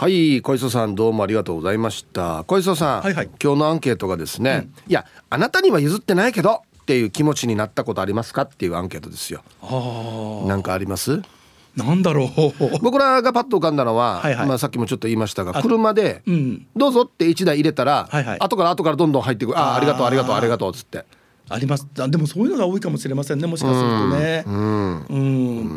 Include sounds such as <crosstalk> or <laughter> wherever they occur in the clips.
はい小磯さんどうもありがとうございました。小磯さん、はいはい。今日のアンケートがですね、いやあなたには譲ってないけどっていう気持ちになったことありますかっていうアンケートですよ。あなんかあります？あなんだろう。<laughs> 僕らがパッと浮かんだのは、はいはい。まあ、さっきもちょっと言いましたが車でうん「どうぞ」って1台入れたら、はいはい。後から後からどんどん入ってくる「ああありがとうありがとうありがとう」っつってあります。あでもそういうのが多いかもしれませんねもしかするとね。うん。う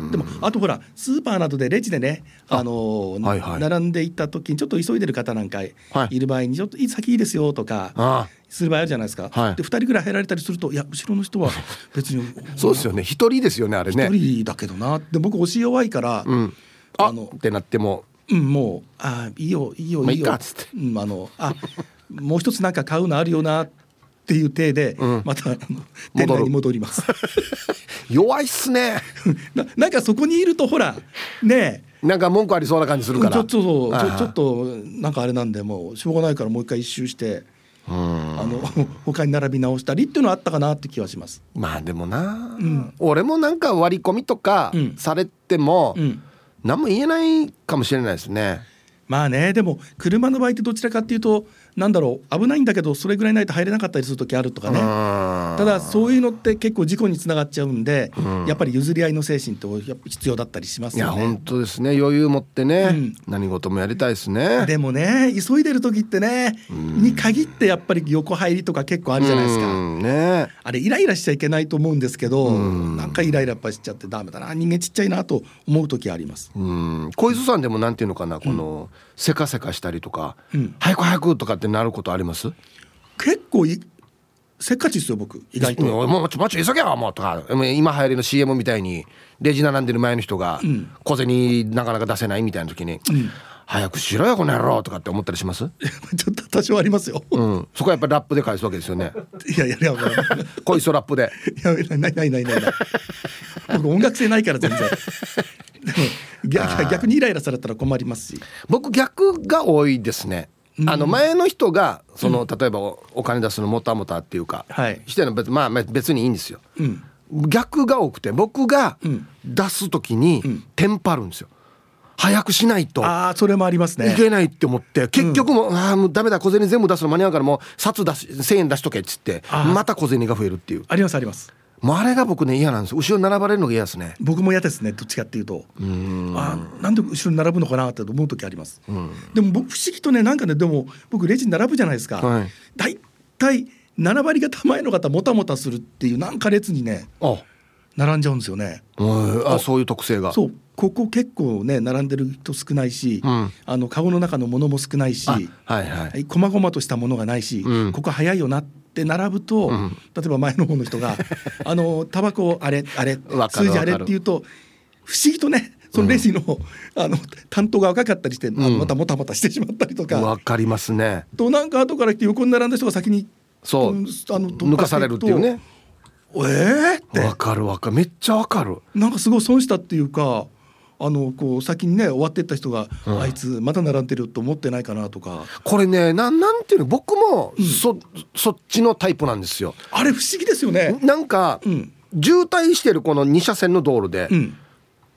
ん。でもあとほらスーパーなどでレジでねあのはいはい。並んでいった時にちょっと急いでる方なんかいはい。る場合にちょっといい先いいですよとかあする場合あるじゃないですか、はい。で2人ぐらい入られたりするといや後ろの人は <laughs> 別にそうですよね。一人ですよねあれね。一人だけどなで僕押し弱いから、うん。ああのってなっても。うん、もうあいいよいいよまあいいよ。いいかっつって。うん、あのあもう一つなんか買うのあるよなっていう体で、うん。また店内に戻ります。<laughs> 弱いっすね。<laughs> ななんかそこにいるとほらねえ。なんか文句ありそうな感じするから。ちょちょそうちょちょっとなんかあれなんでもうしょうがないからもう一回一周してうん。あの <laughs> 他に並び直したりっていうのはあったかなって気はします。まあでもな、ん。俺もなんか割り込みとかうん。されても、うん。何も言えないかもしれないですね。まあねでも車の場合ってどちらかっていうとなんだろう危ないんだけどそれぐらいないと入れなかったりする時あるとかね。たただそういうのって結構事故につながっちゃうんで、うん。やっぱり譲り合いの精神ってやっぱ必要だったりしますいやよね。本当ですね。余裕持ってね、うん。何事もやりたいですね。でもね急いでる時ってね、うん。に限ってやっぱり横入りとか結構あるじゃないですか。うんね。あれイライラしちゃいけないと思うんですけど、うん。なんかイライラやっぱしちゃってダメだな人間ちっちゃいなと思う時あります。うん。小磯さんでもなんていうのかなこの、せかせかしたりとか、うん。早く早くとかってなることあります？結構いせっかちですよ僕。意外と。うん。もうちょもうちょい急げよもうとか。今流行りの CM みたいにレジ並んでる前の人がん。小銭なかなか出せないみたいな時に、ん。早くしろよこの野郎とかって思ったりします、ちょっと多少ありますよ。うん、そこはやっぱりラップで返すわけですよね。いやいやいやいや小磯ラップで。いやないないないないない。僕音楽性ないから全然。で <laughs> も逆逆にイライラされたら困りますし。僕逆が多いですね、あの前の人がその、例えばおお金出すのもたもたっていうか、はい。してるの別まあまあ別にいいんですよ。うん。逆が多くて僕がうん。出す時にん。テンパるんですよ。早くしないと。ああそれもありますね。い。けないって思って結局もう、ああもうダメだ小銭全部出すの間に合うからもう札出し1,000円出しとけっつってまた小銭が増えるっていう。ありますあります。もうあれが僕ね嫌なんです。後ろに並ばれるのが嫌ですね。僕も嫌ですねどっちかっていうと。うん。あーなんで後ろに並ぶのかなって思う時あります。うん。でも僕不思議とねなんかねでも僕レジに並ぶじゃないですか。はい。だいたい7割方前の方もたもたするっていうなんか列にねあ。並んじゃうんですよね。うんあそう。いう特性が。そう。ここ結構ね並んでる人少ないし、うん。あのカゴの中のものも少ないし、あはいはい。はい、細々としたものがないし、うん。ここ早いよなって並ぶと、うん。例えば前の方の人が「<laughs> あのタバコあれあれ数字あれ」って言うと不思議とねそのレジの,、あの担当が若かったりして、あうん。またもたもたしてしまったりとか。わかりますね。となんか後から来て横に並んだ人が先にそう。んあの抜かされるっていうね。えーって。わかるわかる。めっちゃわかる。なんかすごい損したっていうかあのこう先にね終わってった人が、うん。あいつまた並んでると思ってないかなとか。これねなんなんていうの僕もそ,、そっちのタイプなんですよ。あれ不思議ですよね。なんか、うん。渋滞してるこの2車線の道路で、うん。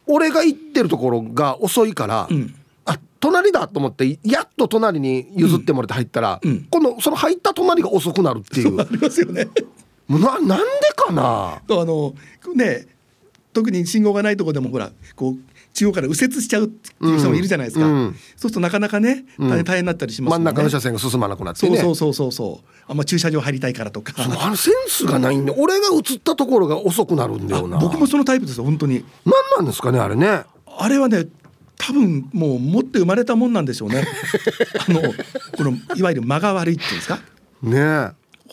俺が行ってるところが遅いから、うん。あ隣だと思ってやっと隣に譲ってもらって入ったら、うん。うん。今度その入った隣が遅くなるっていう。ありますよね。ななんでかな？あのね特に信号がないところでもほらこう中央から右折しちゃうっていう人もいるじゃないですか、うん。うんそうするとなかなかねうん。大変になったりしますね。真ん中の車線が進まなくなってね。そうそうそうそう。そう。あんま駐車場入りたいからとか。あのセンスがないんで俺が映ったところが遅くなるんだよな。あ <laughs> 僕もそのタイプですよ本当に。何なんですかねあれね。あれはね多分もう持って生まれたもんなんでしょうね。<laughs> あのこのいわゆる間が悪いっていうんですか？ねえ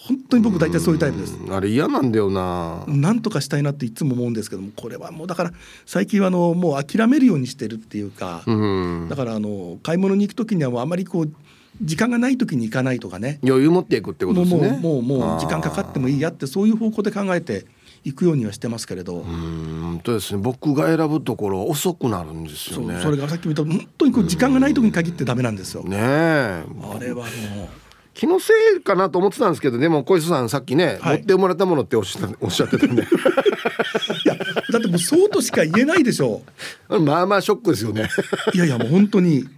本当に僕大体そういうタイプです。うん。あれ嫌なんだよな。なんとかしたいなっていつも思うんですけどもこれはもうだから最近はあのもう諦めるようにしてるっていうか、うん。だからあの買い物に行く時にはもうあまりこう時間がない時に行かないとかね。余裕持っていくってことですね。もうもうもう時間かかってもいいやってそういう方向で考えて行くようにはしてますけれど、うん本当ですね。僕が選ぶところは遅くなるんですよね。それがさっきも言った本当にこう時間がない時に限ってダメなんですよ。ねえ。あれはもう気のせいかなと思ってたんですけどでも小磯さんさっきね、はい。持って生まれたものっておっしゃおっしゃってたんで。<laughs> いやだってもうそうとしか言えないでしょまあまあショックですよね。いやいやもう本当に。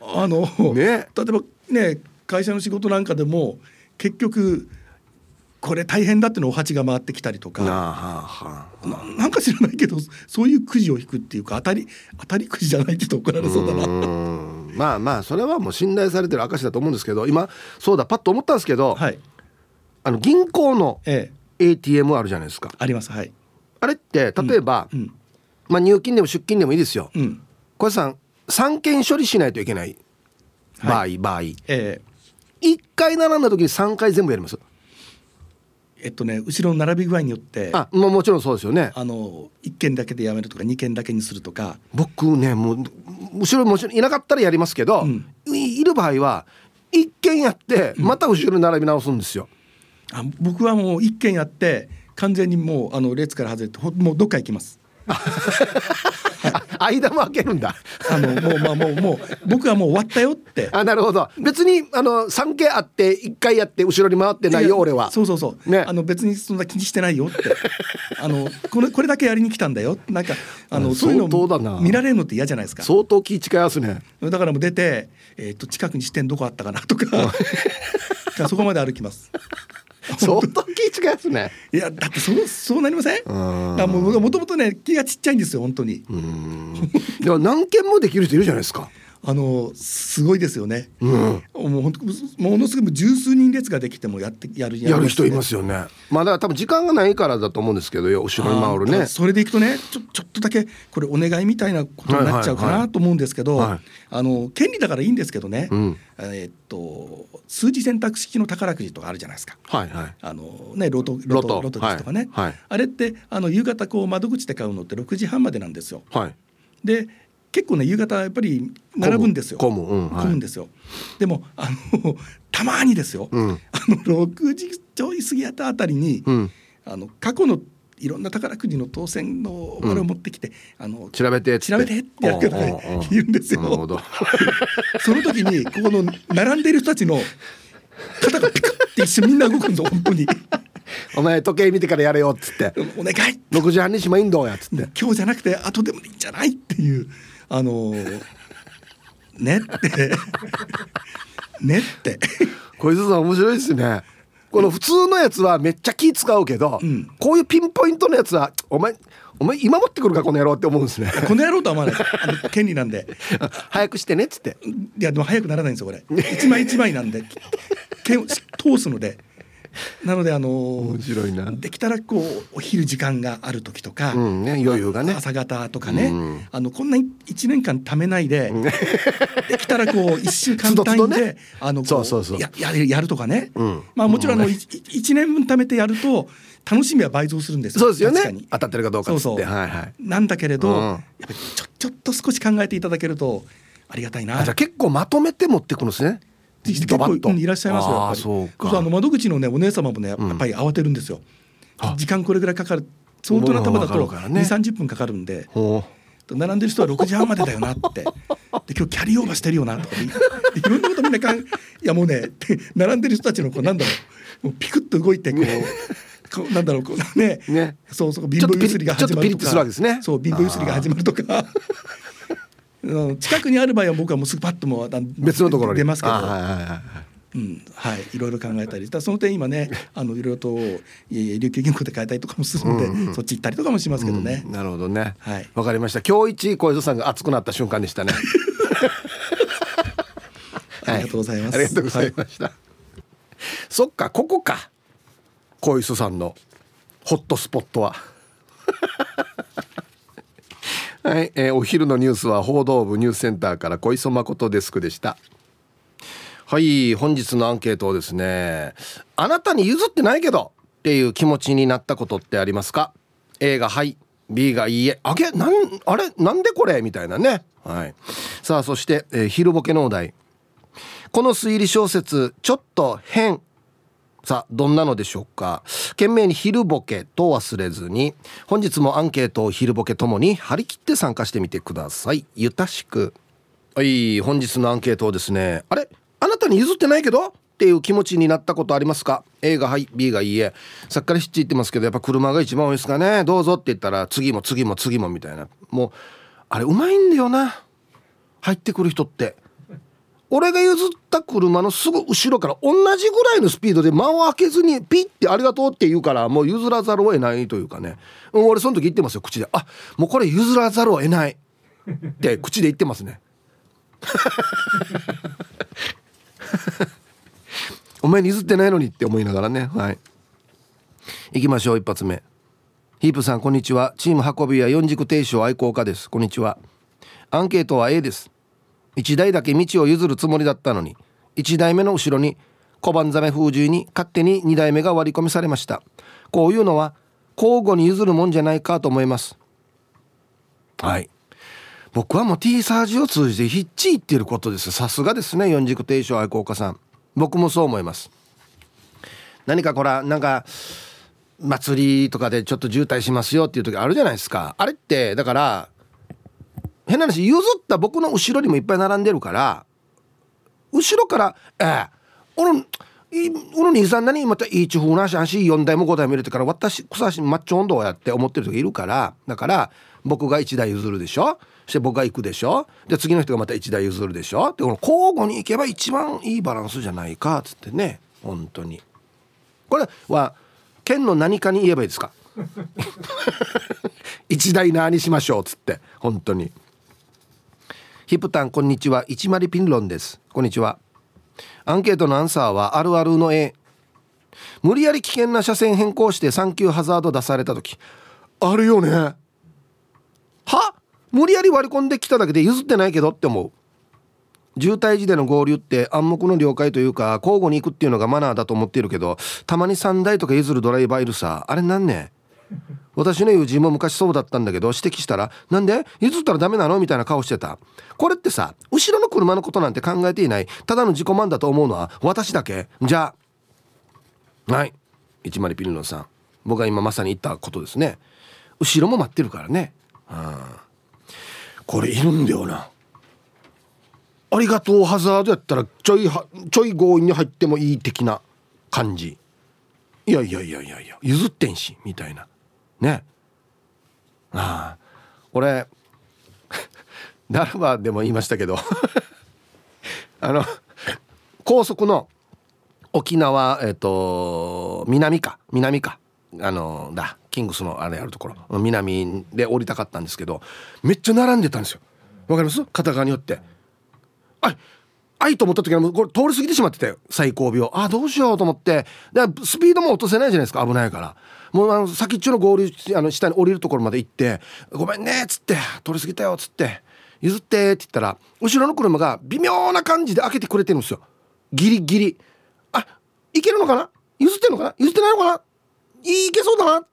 ああの、ね。例えばね会社の仕事なんかでも結局これ大変だってのお鉢が回ってきたりとか。なあはあはあ。ななんか知らないけどそういうくじを引くっていうか当たり当たりくじじゃないって言うと怒られそうだな。うんまあまあそれはもう信頼されてる証だと思うんですけど今そうだパッと思ったんですけど、はい、あの銀行のええ、ATM あるじゃないですか。あります。はい。あれって例えば、うん。まあ、入金でも出金でもいいですよ。うん。小林さん3件処理しないといけない場合、は場合。ええ。1回並んだ時に3回全部やりますえっとね後ろの並び具合によってああもうもちろんそうですよね。の1件だけでやめるとか2件だけにするとか。僕ねもう後ろもちろんいなかったらやりますけど、うん。いいる場合は1件やってまた後ろに並び直すんですよ、あ僕はもう1件やって完全にもうあの列から外れてほもうどっか行きます。<laughs> あ間も開けるんだ。あのもうまあもうもう僕はもう終わったよって。あなるほど。別にあの3件あって1回やって後ろに回ってないよ俺は。そうそうそう、ね。あの別にそんな気にしてないよって。あのこれこれだけやりに来たんだよ。なんかあのあそういうの見られるのって嫌じゃないですか。相当気違いますね。だからもう出て、えー、と近くに支店どこあったかなとか。<laughs> そこまで歩きます <laughs> 相当気違いますね。いやだってそうそうなりません？ん。あもうもともとね気がちっちゃいんですよ本当に。うん。でも何件もできる人いるじゃないですかあのすごいですよね、うん。もう本当ものすごく十数人列ができてもやってやるやる人いますよよね。まあだから多分時間がないからだと思うんですけどよ後ろに回るね。それでいくとねちょちょっとだけこれお願いみたいなことになっちゃうかはいはい。はなと思うんですけど、はい。あの権利だからいいんですけどね、うん。えーっと数字選択式の宝くじとかあるじゃないですか。はいはい。あのね、ロトロトロト。ロトですとかね、はい。はい。あれってあの夕方こう窓口で買うのって6時半までなんですよ。はい。で結構ね夕方やっぱり並ぶんですよ。混むうんはい。んですよ。でもあの <laughs> たまにですよ。うん。あの6時ちょい過ぎやったあたりに、うん。あの過去のいろんな宝くじの当選のあれを持ってきて、あの調べて調べてってやるからね言うんですよ。なるほど。<laughs> その時にここの並んでいる人たちの肩がピクって一瞬みんな動くんだ本当に。<laughs> お前時計見てからやれよっつって。お願い6時半にしまいんどうやっつって。今日じゃなくて後でもいいんじゃないっていうあのーねって。<laughs> ねって。小泉さん面白いですね。この普通のやつはめっちゃ気使うけど、ん。こういうピンポイントのやつはお前お前今持ってくるかこの野郎って思うんですね。<laughs> この野郎とは思わない。あの権利なんで。<laughs> 早くしてねっつって。いやでも早くならないんですよこれ。一枚一枚なんで。剣を通すので <laughs> なのであのー面白いな。できたらこうお昼時間がある時とか、うんね余裕がね。朝方とかね、うん。あのこんな一年間ためないで、<laughs> できたらこう一週間単位で、そうそうそう。ややるやるとかね、うん。まあもちろんあのうん。い一年分貯めてやると楽しみは倍増するんですよ。そうですよね。確かに。当たってるかどうかそう。はいはい。なんだけれど、うん。やっぱりちょちょっと少し考えていただけるとありがたいな。あじゃあ結構まとめて持ってくるんですね結ドバッと。構うんいらっしゃいますよあそうか。そうあの窓口のねお姉様もねやっぱり慌てるんですよ、時間これぐらいかかる。相当な束だとかるからね。2 3 0分かかるんで。ほ並んでる人は6時半までだよなって。で今日キャリーオーバーしてるよなとかい <laughs> いろんなことみんなかんいやもうね並んでる人たちのこうなんだろう。もうピクッと動いてこう。こうなんだろうこうね。ね。そうそう貧乏ゆすりが始まるとか。ちょっとピリッとするわけですね。そう貧乏ゆすりが始まるとか。うん近くにある場合は僕はもうすぐパッともう別のところに出ますけどあはいはいはいはいうん、はい、いろいろ考えたり、その点今ね、<laughs> あのいろいろと琉球銀行で変えたりとかもするんで、そっち行ったりとかもしますけどね。うんなるほどね。はいわかりました。今日一小磯さんが熱くなった瞬間でしたね。<laughs> ありがとうございます。ありがとうございました。そっかここか。小磯さんのホットスポットは。はい、えーお昼のニュースは報道部ニュースセンターから小磯誠デスクでした。はい本日のアンケートをですねあなたに譲ってないけどっていう気持ちになったことってありますか？A がはい B がいいえあげなんあれなんでこれ？みたいなね。はい。さあそして、えー昼ボケのお題。この推理小説ちょっと変。さあどんなのでしょうか？懸命に昼ボケと忘れずに本日もアンケートを昼ボケともに張り切って参加してみてください。ゆたしく。はい本日のアンケートをですねあれ？あなたに譲ってないけど？っていう気持ちになったことありますか？A がはい B がいいえ。さっきからヒッチ言ってますけどやっぱ車が一番多いですかね。どうぞって言ったら次も次も次もみたいな。もうあれうまいんだよな。入ってくる人って。俺が譲った車のすぐ後ろから同じぐらいのスピードで間を開けずにピッてありがとうって言うからもう譲らざるを得ないというかね、うん、俺その時言ってますよ口で。あもうこれ譲らざるを得ないって口で言ってますね。<laughs> お前に譲ってないのにって思いながらね。はい。行きましょう一発目。ヒープさんこんにちは。チーム運び屋四軸停止愛好家です。こんにちは。アンケートは A です。1台だけ道を譲るつもりだったのに1台目の後ろに小判ザメ風獣に勝手に2台目が割り込みされました。こういうのは交互に譲るもんじゃないかと思います。はい。僕はもう T サージを通じてヒッチ言っていることです。さすがですね四軸停止愛好家さん。僕もそう思います。何かこらなんか祭りとかでちょっと渋滞しますよっていう時あるじゃないですか。あれってだから変な話譲った僕の後ろにもいっぱい並んでるから後ろから「ええ俺俺兄さん何またいい地方なし足4台も5台も入れてから私草しマッチョ温度をやって思ってる人がいるからだから僕が1台譲るでしょ？そして僕が行くでしょ？で次の人がまた1台譲るでしょ？でこの交互に行けば一番いいバランスじゃないかっつってね本当に。これは県の何かに言えばいいですか？<laughs> 一台何しましょうっつって本当に。ヒプタンこんにちは。一丸ピンロンです。こんにちは。アンケートのアンサーはあるあるの A 無理やり危険な車線変更して3級ハザード出された時。あるよね。は？無理やり割り込んできただけで譲ってないけどって思う。渋滞時での合流って暗黙の了解というか交互に行くっていうのがマナーだと思っているけどたまに3台とか譲るドライバーいるさ。あれなんね？私の友人も昔そうだったんだけど指摘したら「なんで？譲ったらダメなの?」みたいな顔してた。これってさ後ろの車のことなんて考えていない。ただの自己満だと思うのは私だけ。じゃあ。はい。一丸ピルノさん。僕が今まさに言ったことですね。後ろも待ってるからね。うんこれいるんだよな。ありがとうハザードやったらちょいちょい強引に入ってもいい的な感じ。いやいやいやいやいや譲ってんしみたいな。ね。ああ。俺ダルバでも言いましたけど。<laughs> あの高速の沖縄えっ、ー、と南か南か。あのだキングスのあれあるところ。南で降りたかったんですけどめっちゃ並んでたんですよ。わかります？片側によって。ああいと思った時はもうこれ通り過ぎてしまってて最後尾を。あどうしようと思って。でスピードも落とせないじゃないですか。危ないから。もうあの先っちょの合流あの下に降りるところまで行って「ごめんね」っつって「通り過ぎたよ」っつって「譲って」って言ったら後ろの車が微妙な感じで開けてくれてるんですよ。ギリギリ。あいけるのかな？譲ってんのかな？譲ってないのかな？いいけそうだな？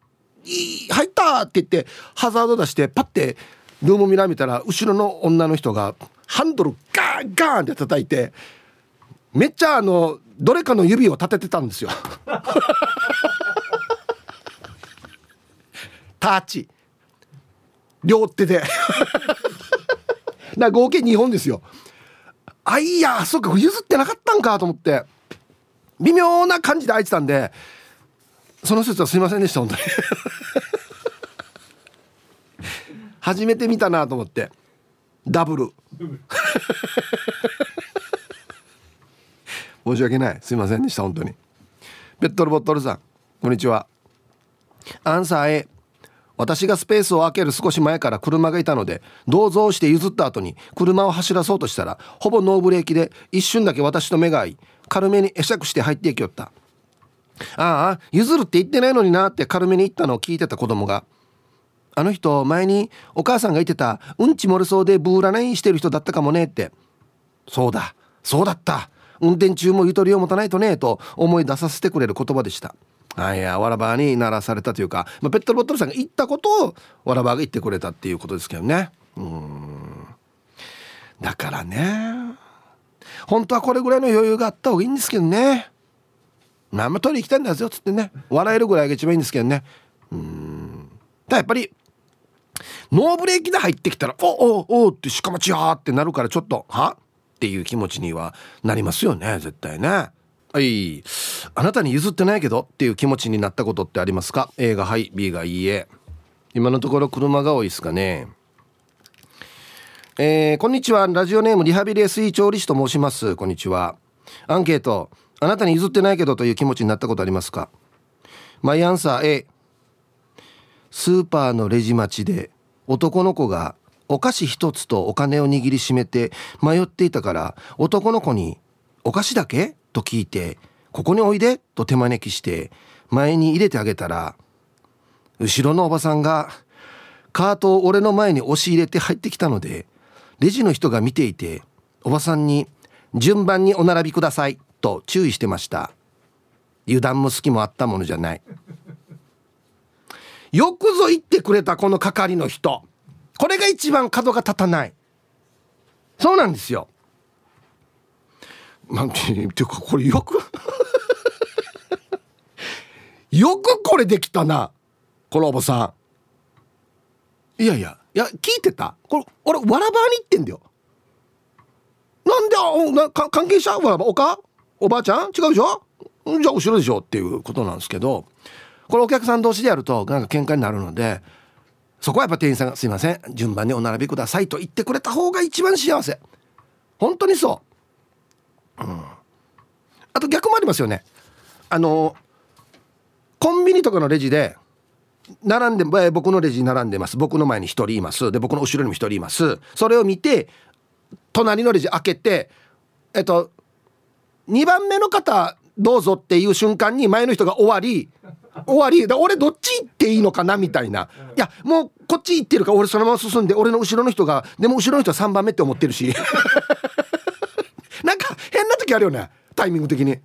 い入ったって言ってハザード出してパッてルームミラー見たら後ろの女の人がハンドルガーンガーンって叩いてめっちゃあのどれかの指を立ててたんですよ。タッチ両手で。な合計2本ですよ。あいやそっか譲ってなかったんかと思って。微妙な感じで開いてたんでその説はすいませんでした本当に。初めて見たなと思って。ダブル。申し訳ない。すいませんでした本当に。ペットルボットルさんこんにちは。アンサー A 私がスペースを空ける少し前から車がいたので銅像して譲った後に車を走らそうとしたらほぼノーブレーキで一瞬だけ私と目が合い軽めに会釈して入っていきよった。ああ譲るって言ってないのになって軽めに言ったのを聞いてた子供があの人前にお母さんが言ってたうんち漏れそうでブーラナインしてる人だったかもねって。そうだそうだった。運転中もゆとりを持たないとねと思い出させてくれる言葉でした。あいやわらばに鳴らされたというか、まあ、ペットボトルさんが言ったことをわらばが言ってくれたっていうことですけどね。うん。だからね本当はこれぐらいの余裕があった方がいいんですけどね。まあま取り行きたいんだよっつってね。笑えるぐらいが一番いいんですけどね。うん。だやっぱりノーブレーキで入ってきたら「おおおおってしかもちや」ってなるからちょっと「は?」っていう気持ちにはなりますよね絶対ね。はい。あなたに譲ってないけどっていう気持ちになったことってありますか？A がはい B がいいえ。今のところ車が多いですかね。えー、こんにちは。ラジオネームリハビリ SE 調理師と申します。こんにちは。アンケート。あなたに譲ってないけどという気持ちになったことありますか？マイアンサー A スーパーのレジ待ちで男の子がお菓子一つとお金を握りしめて迷っていたから男の子に「お菓子だけ?」と聞いて「ここにおいで」と手招きして前に入れてあげたら後ろのおばさんがカートを俺の前に押し入れて入ってきたのでレジの人が見ていておばさんに「順番にお並びください」と注意してました。油断も隙もあったものじゃない。よくぞ言ってくれたこの係の人。これが一番角が立たない。そうなんですよ。なんていうかこれよく。<laughs> よくこれできたなこのおばさん。いやいやいや聞いてた。これ俺わらばに言ってんだよ。なんでおなか関係者わらばおか？おばあちゃん？違うでしょ？じゃあ後ろでしょっていうことなんですけどこれお客さん同士でやるとなんか喧嘩になるのでそこはやっぱ店員さんが「すいません順番にお並びください」と言ってくれた方が一番幸せ。本当にそう、うん、あと逆もありますよね。あのコンビニとかのレジで並んで僕のレジに並んでます。僕の前に1人います。で僕の後ろにも1人います。それを見て隣のレジ開けてえっと2番目の方どうぞっていう瞬間に前の人が終わり終わりで俺どっち行っていいのかなみたいな。いやもうこっち行ってるから俺そのまま進んで俺の後ろの人がでも後ろの人は3番目って思ってるし変な時あるよねタイミング的に。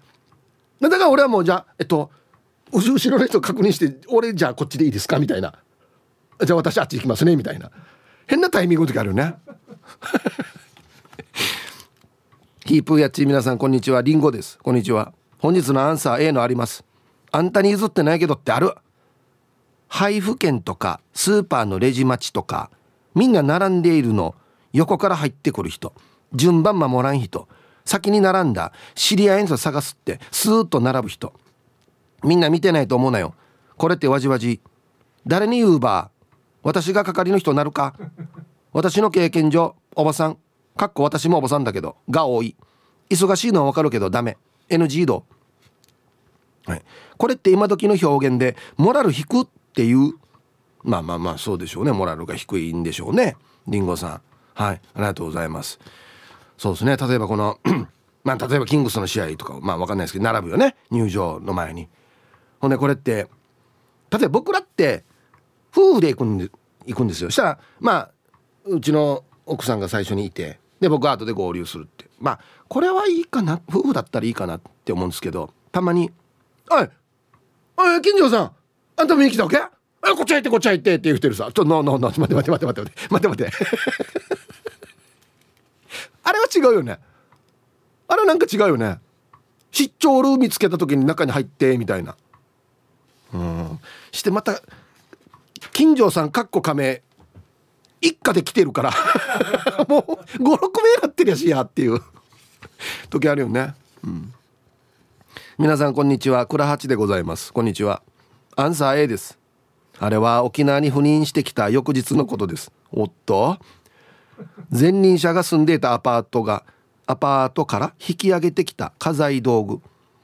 だから俺はもうじゃあえっと後ろの人確認して俺じゃあこっちでいいですか？みたいな。じゃあ私あっち行きますね？みたいな。変なタイミングの時あるよね。<laughs> ヒープーやっち皆さんこんにちは。リンゴです。こんにちは。本日のアンサー A のあります。あんたに譲ってないけどってある。配布券とかスーパーのレジ待ちとかみんな並んでいるの横から入ってくる人順番守らん人。先に並んだ知り合いの人探すってスーッと並ぶ人。みんな見てないと思うなよ。これってわじわじ。誰に言うば私が係の人なるか？私の経験上おばさん。かっこ私もおばさんだけどが多い。忙しいのはわかるけどダメ。NG 度はい、これって今時の表現でモラル低っていう？まあまあまあそうでしょうね。モラルが低いんでしょうね。りんごさん。はい。ありがとうございます。そうですね。例えばこの <clears throat> まあ例えばキングスの試合とかまあ分かんないですけど並ぶよね。入場の前に。ほんでこれって例えば僕らって夫婦で行くんで行くんですよ。したらまあうちの奥さんが最初にいてで僕は後で合流するって。まあこれはいいかな夫婦だったらいいかなって思うんですけどたまにおいおい金城さんあんた見に来たわけ？あこっち入ってこっち入ってって言うてるさ。ちょっとノーノーノー待て待て待て待て待て待て待て。あれは違うよね。あれなんか違うよね。出張ルー見つけた時に中に入ってみたいな。うん。してまた金城さんかっこ亀一家で来てるから。<laughs> もう56名なってりゃしやっていう。時あるよね。うん。皆さんこんにちは。倉八でございます。こんにちは。アンサー A です。あれは沖縄に赴任してきた翌日のことです。おっと。前任者が住んでいたアパートがアパートから引き上げてきた家財道具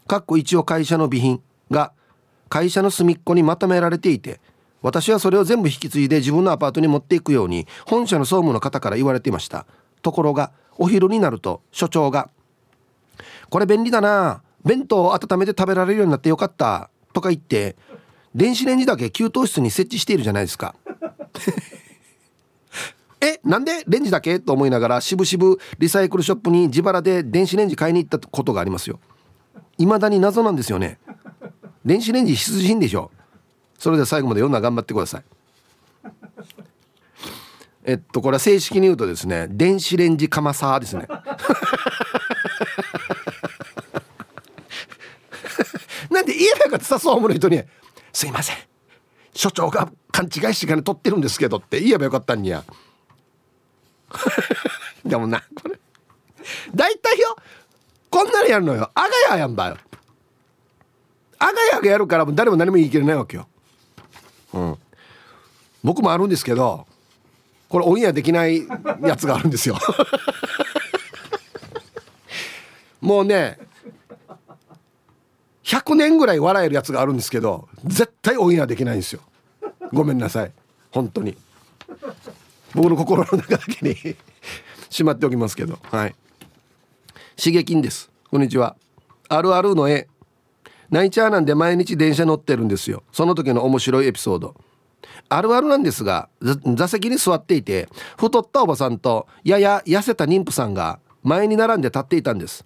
かっこ一応会社の備品が会社の隅っこにまとめられていて私はそれを全部引き継いで自分のアパートに持っていくように本社の総務の方から言われていました。ところがお昼になると所長が「これ便利だな弁当を温めて食べられるようになってよかったとか言って電子レンジだけ給湯室に設置しているじゃないですか。えなんでレンジだけと思いながらしぶしぶリサイクルショップに自腹で電子レンジ買いに行ったことがありますよ。未だに謎なんですよね。電子レンジ必需品でしょ。それでは最後まで読んだ頑張ってください。えっとこれは正式に言うとですね電子レンジかまさですね。<laughs> なんで言えばよかった。さ総務の人に「すいません。所長が勘違いして金取ってるんですけど」って言えばよかったんにや <laughs> でもなこれ。大体よこんなのやるのよ。あがややんばよ。あがやがやるからも誰も何も言い切れないわけよ。うん。僕もあるんですけどこれオンエアできないやつがあるんですよ。<laughs> もうね100年ぐらい笑えるやつがあるんですけど絶対オンエアできないんですよ。ごめんなさい。本当に。僕の心の中だけに <laughs> しまっておきますけど。はい。刺激です。こんにちは。あるあるの絵。ナイチャーなんで毎日電車乗ってるんですよ。その時の面白いエピソード。あるあるなんですが座席に座っていて太ったおばさんとやや痩せた妊婦さんが前に並んで立っていたんです。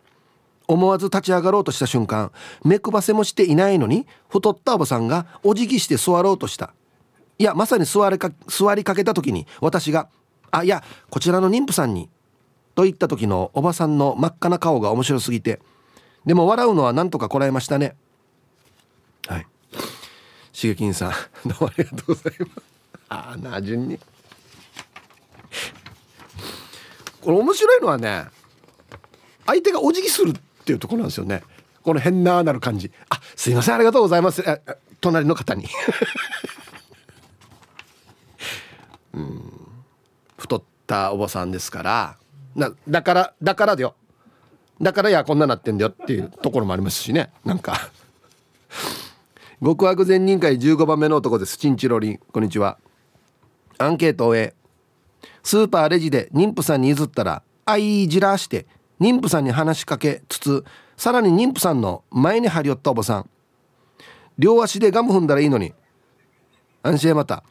思わず立ち上がろうとした瞬間目くばせもしていないのに太ったおばさんがお辞儀して座ろうとした。いやまさに座りか座りかけた時に私が「あいやこちらの妊婦さんに」と言った時のおばさんの真っ赤な顔が面白すぎてでも笑うのはなんとかこらえましたね。はい。しげきんさん <laughs> どうもありがとうございます。<laughs> ああな順に。これ面白いのはね相手がお辞儀するっていうところなんですよね。この変ななる感じ。あすいませんありがとうございます。隣の方に。<laughs> うん太ったおばさんですからなだからだからだよ。だからいやこんななってんだよっていうところもありますしね。なんか。極悪善人会15番目の男です。チンチロリン。こんにちは。アンケートを終えスーパーレジで妊婦さんに譲ったらあいじらして妊婦さんに話しかけつつさらに妊婦さんの前に張り寄ったおばさん。両足でガム踏んだらいいのに。安心また。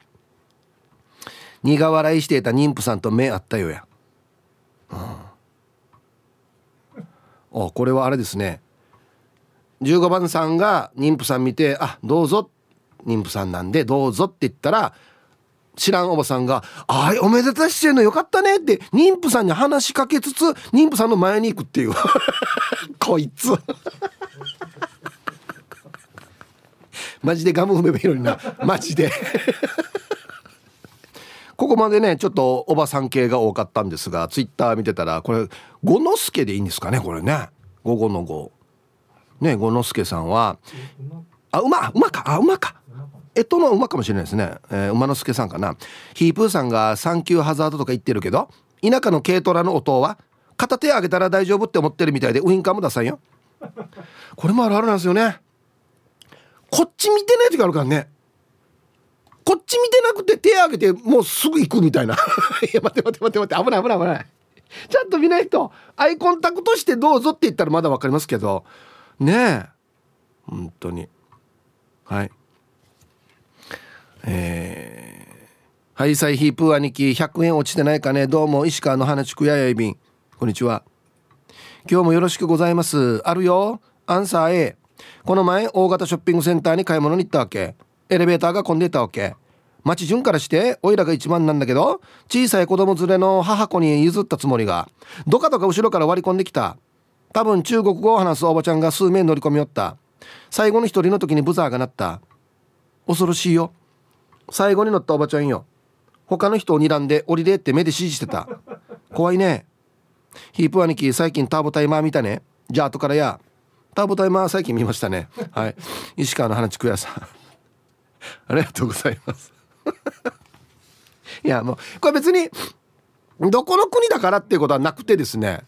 苦笑いしていた妊婦さんと目あったよや、うん、あこれはあれですね。15番さんが妊婦さん見て「あどうぞ。妊婦さんなんでどうぞ」って言ったら知らんおばさんが「あいおめでたししてんのよかったね」って妊婦さんに話しかけつつ妊婦さんの前に行くっていう。<laughs> こいつ。マジでガム踏めばいいのにな。マジで。ここまでねちょっとおばさん系が多かったんですがツイッター見てたらこれ五之助でいいんですかねこれね。午後の午ね五之助さんはあ馬馬か。あ馬か。えっとの馬かもしれないですね、えー、馬之助さんかな。ヒープーさんがサンキューハザードとか言ってるけど田舎の軽トラの音は片手上げたら大丈夫って思ってるみたいでウインカーも出さんよ。これもあるあるなんですよね。こっち見てない時あるからね。こっち見てなくて手上げてもうすぐ行くみたいな。<laughs> いや待って待って待って待って。危ない危ない危ない。ちゃんと見ないとアイコンタクトしてどうぞって言ったらまだ分かりますけど。ねえ。本当に。はい。えー、ハイサイヒープー兄貴100円落ちてないかね。どうも石川の花地区ややいびんこんにちは。今日もよろしくございます。あるよ。アンサー A この前大型ショッピングセンターに買い物に行ったわけ。エレベーターが混んでたわけ。町順からしておいらが一番なんだけど小さい子供連れの母子に譲ったつもりが。どかどか後ろから割り込んできた。多分中国語を話すおばちゃんが数名乗り込みよった。最後の一人の時にブザーが鳴った。恐ろしいよ。最後に乗ったおばちゃんよ。他の人を睨んで降りれって目で指示してた。怖いね。ヒープ兄貴最近ターボタイマー見たね。じゃあ後からや。ターボタイマー最近見ましたね。はい。石川の花地区屋さん。<laughs> ありがとうございます。<laughs> いやもうこれ別にどこの国だからっていうことはなくてですね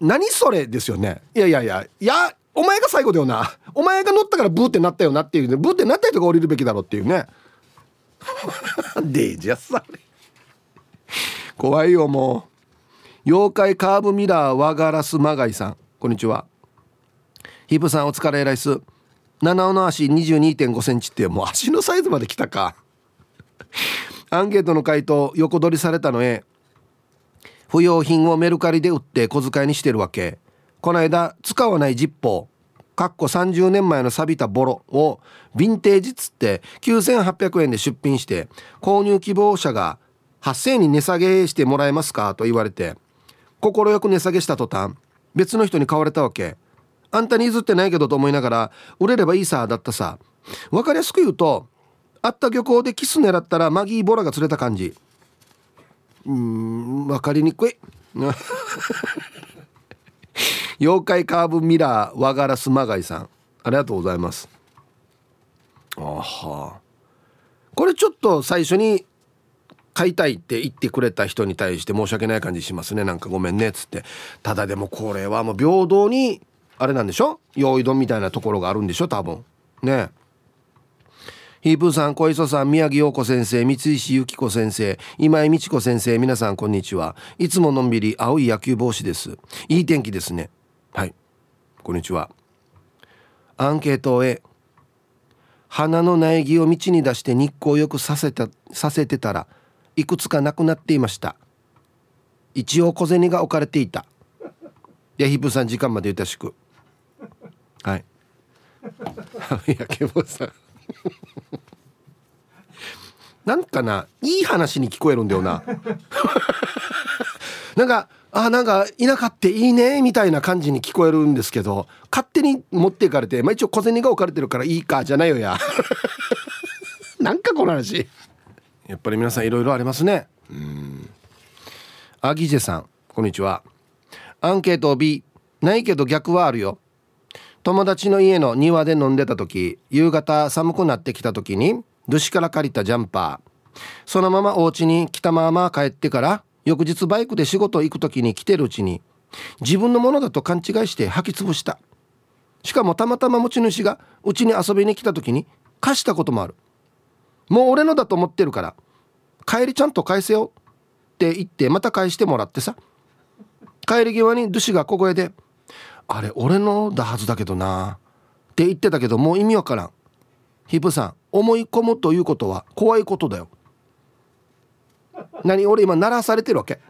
何それですよね。いやいやいやいやお前が最後だよな。お前が乗ったからブーってなったよなっていうね。ブーってなった人が降りるべきだろっていうね。でじゃさ怖いよもう。妖怪カーブミラーワガラスマガイさん。こんにちは。ヒプさんお疲れライス。七尾の足22.5センチってもう足のサイズまで来たか。<laughs> アンケートの回答横取りされたのへ不要品をメルカリで売って小遣いにしてるわけ。この間使わないジッポーかっこ30年前の錆びたボロをヴィンテージっつって9800円で出品して購入希望者が8000円に値下げしてもらえますかと言われて快く値下げした途端別の人に買われたわけ。あんたに譲ってないけどと思いながら売れればいいさだったさ。分かりやすく言うとあった漁港でキス狙ったらマギーボラが釣れた感じ。うん分かりにくい。<laughs> 妖怪カーブミラー和ガラスマガイさん。ありがとうございます。あは。これちょっと最初に買いたいって言ってくれた人に対して申し訳ない感じしますね。なんかごめんねっつって。ただでもこれはもう平等にあれなんでしょ？用意丼みたいなところがあるんでしょ？多分。ね。ヒープーさん小磯さん宮城陽子先生三石由紀子先生今井美智子先生皆さんこんにちは。いつものんびり青い野球帽子です。いい天気ですね。はい。こんにちは。アンケートへ。花の苗木を道に出して日光をよくさせたさせてたらいくつかなくなっていました。一応小銭が置かれていた。でヒップさん時間までゆたしく。はい。いやけぼさん。なんかないい話に聞こえるんだよな。<laughs> なんかあなんか田舎っていいねみたいな感じに聞こえるんですけど勝手に持っていかれて、まあ、一応小銭が置かれてるからいいかじゃないよや。<laughs> なんかこの話。やっぱり皆さんいろいろありますね。うん。アギジェさんこんにちは。アンケート B ないけど逆はあるよ友達の家の庭で飲んでた時夕方寒くなってきた時にドシから借りたジャンパー。そのままお家に来たまま帰ってから翌日バイクで仕事行く時に来てるうちに自分のものだと勘違いして履き潰した。しかもたまたま持ち主がうちに遊びに来た時に貸したこともある。もう俺のだと思ってるから帰りちゃんと返せよって言ってまた返してもらってさ。帰り際にドゥシが小声であれ俺のだはずだけどな。って言ってたけどもう意味わからん。ヒップさん思い込むということは怖いことだよ。何俺今鳴らされてるわけ？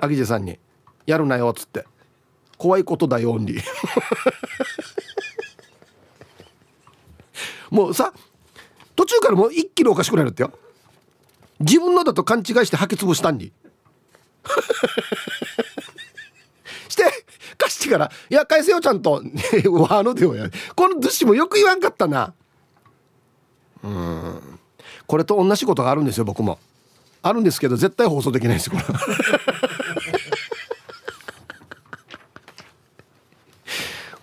アギジェさんに「やるなよ」っつって「怖いことだよオンリー」<laughs> もうさ途中からもう一気におかしくなるってよ。自分のだと勘違いして履き潰したんに。貸してから「いや返せよちゃんと」<laughs> わのでよやこの寿司もよく言わんかったな。うん。これと同じことがあるんですよ僕も。あるんですけど絶対放送できないですこれ。<laughs>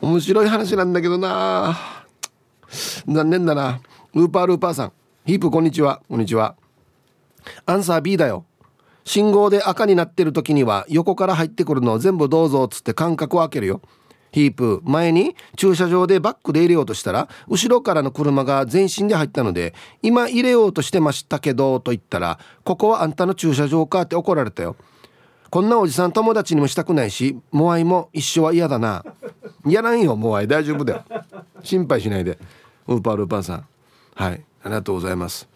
面白い話なんだけどな。残念だな。ウーパールーパーさん。ヒープこんにちは。こんにちは。アンサー B だよ。信号で赤になってる時には横から入ってくるのを全部どうぞっつって間隔を空けるよ。ヒープ前に駐車場でバックで入れようとしたら後ろからの車が全身で入ったので今入れようとしてましたけどと言ったらここはあんたの駐車場かって怒られたよ。こんなおじさん友達にもしたくないしモアイも一緒は嫌だな。やらんよモアイ。大丈夫だよ。心配しないで。ウーパールーパーさん。はい。ありがとうございます。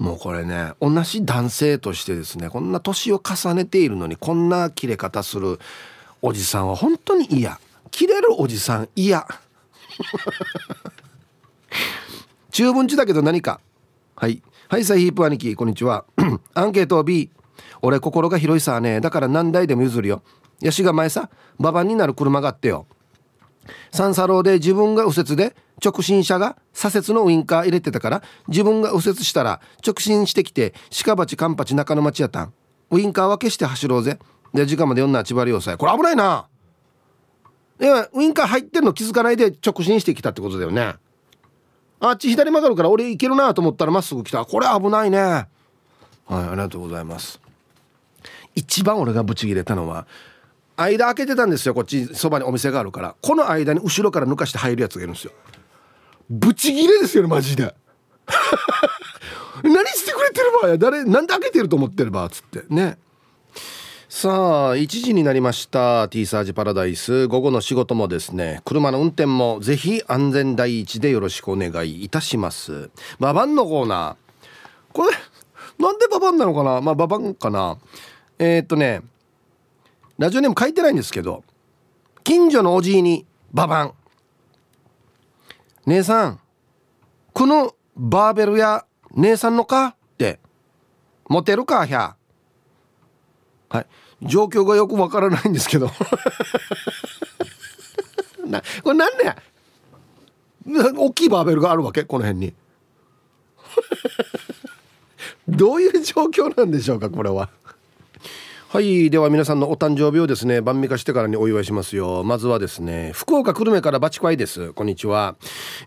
もうこれね同じ男性としてですねこんな年を重ねているのにこんな切れ方するおじさんは本当に嫌。切れるおじさん嫌。<laughs> 中文字だけど何か。はい。はいサイヒープ兄貴こんにちは。<clears throat> アンケート B 俺心が広いさね。だから何台でも譲るよ。ヤシが前さババンになる車があってよ。三叉路で自分が右折で直進車が左折のウインカー入れてたから自分が右折したら直進してきて鹿鉢カンパチ中の町やったん。ウインカーは消して走ろうぜ。で時間まで女千葉良さこれ危ないな。いやウインカー入ってんの気づかないで直進してきたってことだよね。あっち左曲がるから俺行けるなと思ったらまっすぐ来た。これ危ないね。はいありがとうございます。一番俺がブチギレたのは間開けてたんですよ。こっちそばにお店があるから。この間に後ろから抜かして入るやつがいるんですよ。ブチギレですよねマジで。<laughs> 何してくれてるばや誰なんで開けてると思ってるばつって。ね。さあ1時になりました T サージパラダイス。午後の仕事もですね車の運転もぜひ安全第一でよろしくお願いいたします。ババンのコーナー。これなんでババンなのかな？まあババンかな？えー、っとねラジオネーム書いてないんですけど近所のおじいにババン。姉さんこのバーベルや姉さんのか？って。モテるか？ひゃ。はい。状況がよくわからないんですけど。<laughs> なこれなんで大きいバーベルがあるわけ？この辺に。<laughs> どういう状況なんでしょうか？これは。はいでは皆さんのお誕生日をですね晩味化してからにお祝いしますよ。まずはですね福岡久留米からバチコアイです。こんにちは、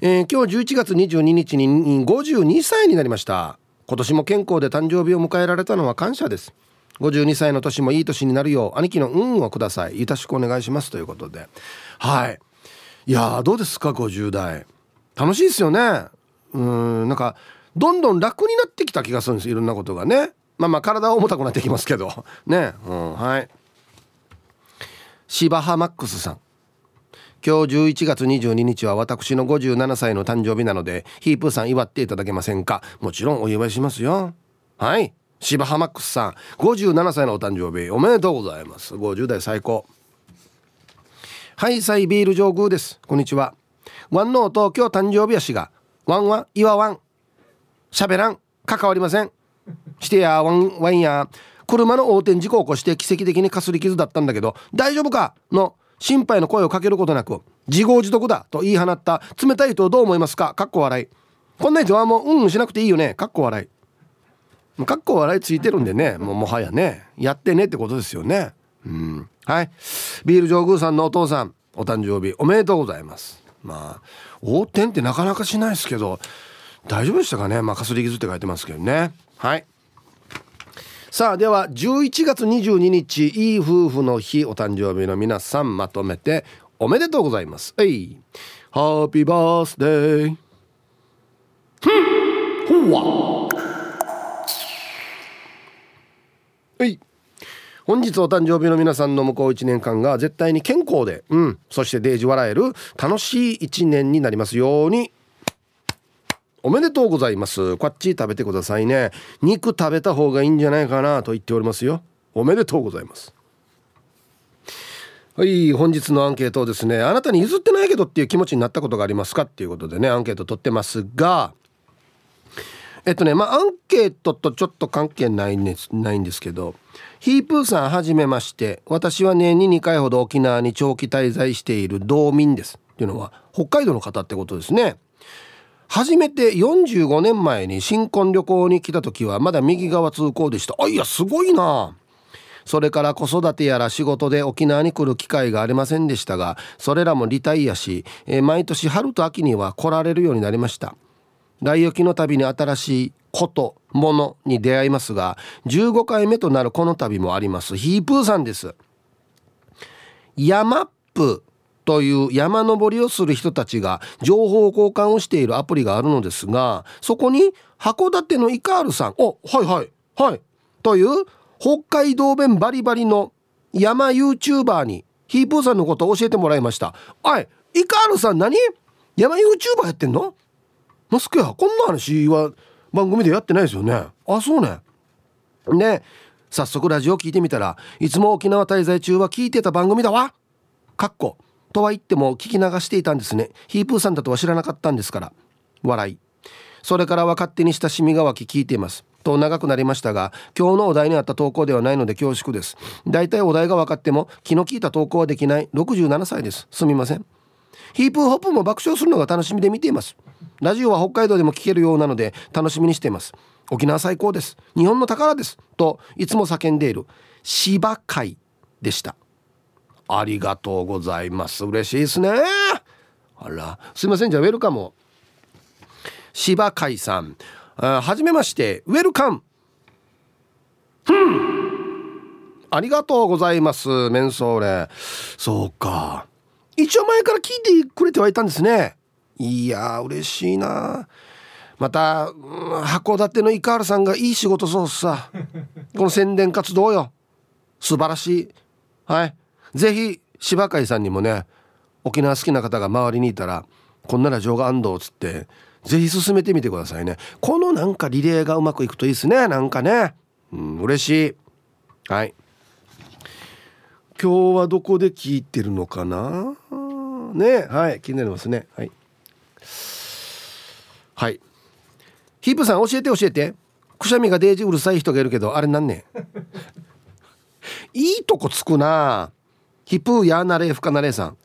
えー、今日11月22日に52歳になりました。今年も健康で誕生日を迎えられたのは感謝です。52歳の年もいい年になるよう兄貴の運をください。よろしくお願いします。ということで。はい。いやーどうですか？50代。楽しいですよね。うんなんかどんどん楽になってきた気がするんです。いろんなことがね。まあまあ体は重たくなってきますけど。<laughs> ね。うんはい。芝浜マックスさん。今日11月22日は私の57歳の誕生日なのでヒープーさん祝っていただけませんか？もちろんお祝いしますよ。はい。芝浜マックスさん。57歳のお誕生日おめでとうございます。50代最高。はいサイビール上宮です。こんにちは。ワンノート今日誕生日やしがワンは岩ワン。喋らん。関わりません。してやワンワンや。車の横転事故を起こして奇跡的にかすり傷だったんだけど大丈夫か？の心配の声をかけることなく自業自得だと言い放った冷たい人をどう思いますか？かっこ笑い。こんな人はもううんしなくていいよね。かっこ笑い。かっこ笑いついてるんでね。もうもはやね。やってねってことですよね。うん。はい。ビール上宮さんのお父さんお誕生日おめでとうございます。まあ横転ってなかなかしないですけど大丈夫でしたかね？まあかすり傷って書いてますけどね。はい。さあでは11月22日いい夫婦の日お誕生日の皆さんまとめておめでとうございます。はい。ハッピーバースデーふんほわはい。本日お誕生日の皆さんの向こう1年間が絶対に健康で、うん、そしてデージ笑える楽しい1年になりますように。おめでとうございます。こっち食べてくださいね。肉食べた方がいいんじゃないかなと言っておりますよ。おめでとうございます。はい本日のアンケートをですねあなたに譲ってないけどっていう気持ちになったことがありますかっていうことでねアンケート取ってますがえっとねまあアンケートとちょっと関係ないんですないんですけどヒープーさんはじめまして私は年に2回ほど沖縄に長期滞在している道民です。っていうのは北海道の方ってことですね。初めて45年前に新婚旅行に来た時はまだ右側通行でした。あいやすごいな。それから子育てやら仕事で沖縄に来る機会がありませんでしたがそれらもリタイアし、え毎年春と秋には来られるようになりました。来沖の旅に新しいことものに出会いますが15回目となるこの旅もあります。ヒープーさんです。ヤマップという山登りをする人たちが情報交換をしているアプリがあるのですがそこに函館のイカールさん。おはいはい。はいという北海道弁バリバリの山 YouTuber にヒープーさんのことを教えてもらいました。はいイカールさん何？山 YouTuber やってんの？マスクやこんな話は番組でやってないですよね。あそうね。で早速ラジオ聞いてみたらいつも沖縄滞在中は聞いてた番組だわ。かっこ。とは言っても聞き流していたんですね。ヒープーさんだとは知らなかったんですから。笑い。それからは勝手に親しみが湧き聞いています。と長くなりましたが今日のお題にあった投稿ではないので恐縮です。だいたいお題が分かっても気の利いた投稿はできない。67歳です。すみません。ヒープーホップも爆笑するのが楽しみで見ています。ラジオは北海道でも聞けるようなので楽しみにしています。沖縄最高です。日本の宝です。といつも叫んでいる。芝会でした。ありがとうございます。嬉しいですね。あらすいません。じゃあウェルカム芝海さん。はじめまして。ウェルカム。ありがとうございますメンソーレ。そうか。一応前から聞いてくれてはいたんですね。いや嬉しいな。また、うん、函館のイカールさんがいい仕事そうさ。この宣伝活動よ。素晴らしい。はい。ぜひ芝海さんにもね沖縄好きな方が周りにいたらこんなラジオが安藤っつってぜひ進めてみてくださいね。このなんかリレーがうまくいくといいですねなんかね。うん嬉しい。はい。今日はどこで聞いてるのかな？ねはい気になりますね。はい。はい。ヒープさん教えて教えて。くしゃみがデージうるさい人がいるけどあれなんね <laughs> いいとこつくな。あヒプーヤーナレーフカナレーさん。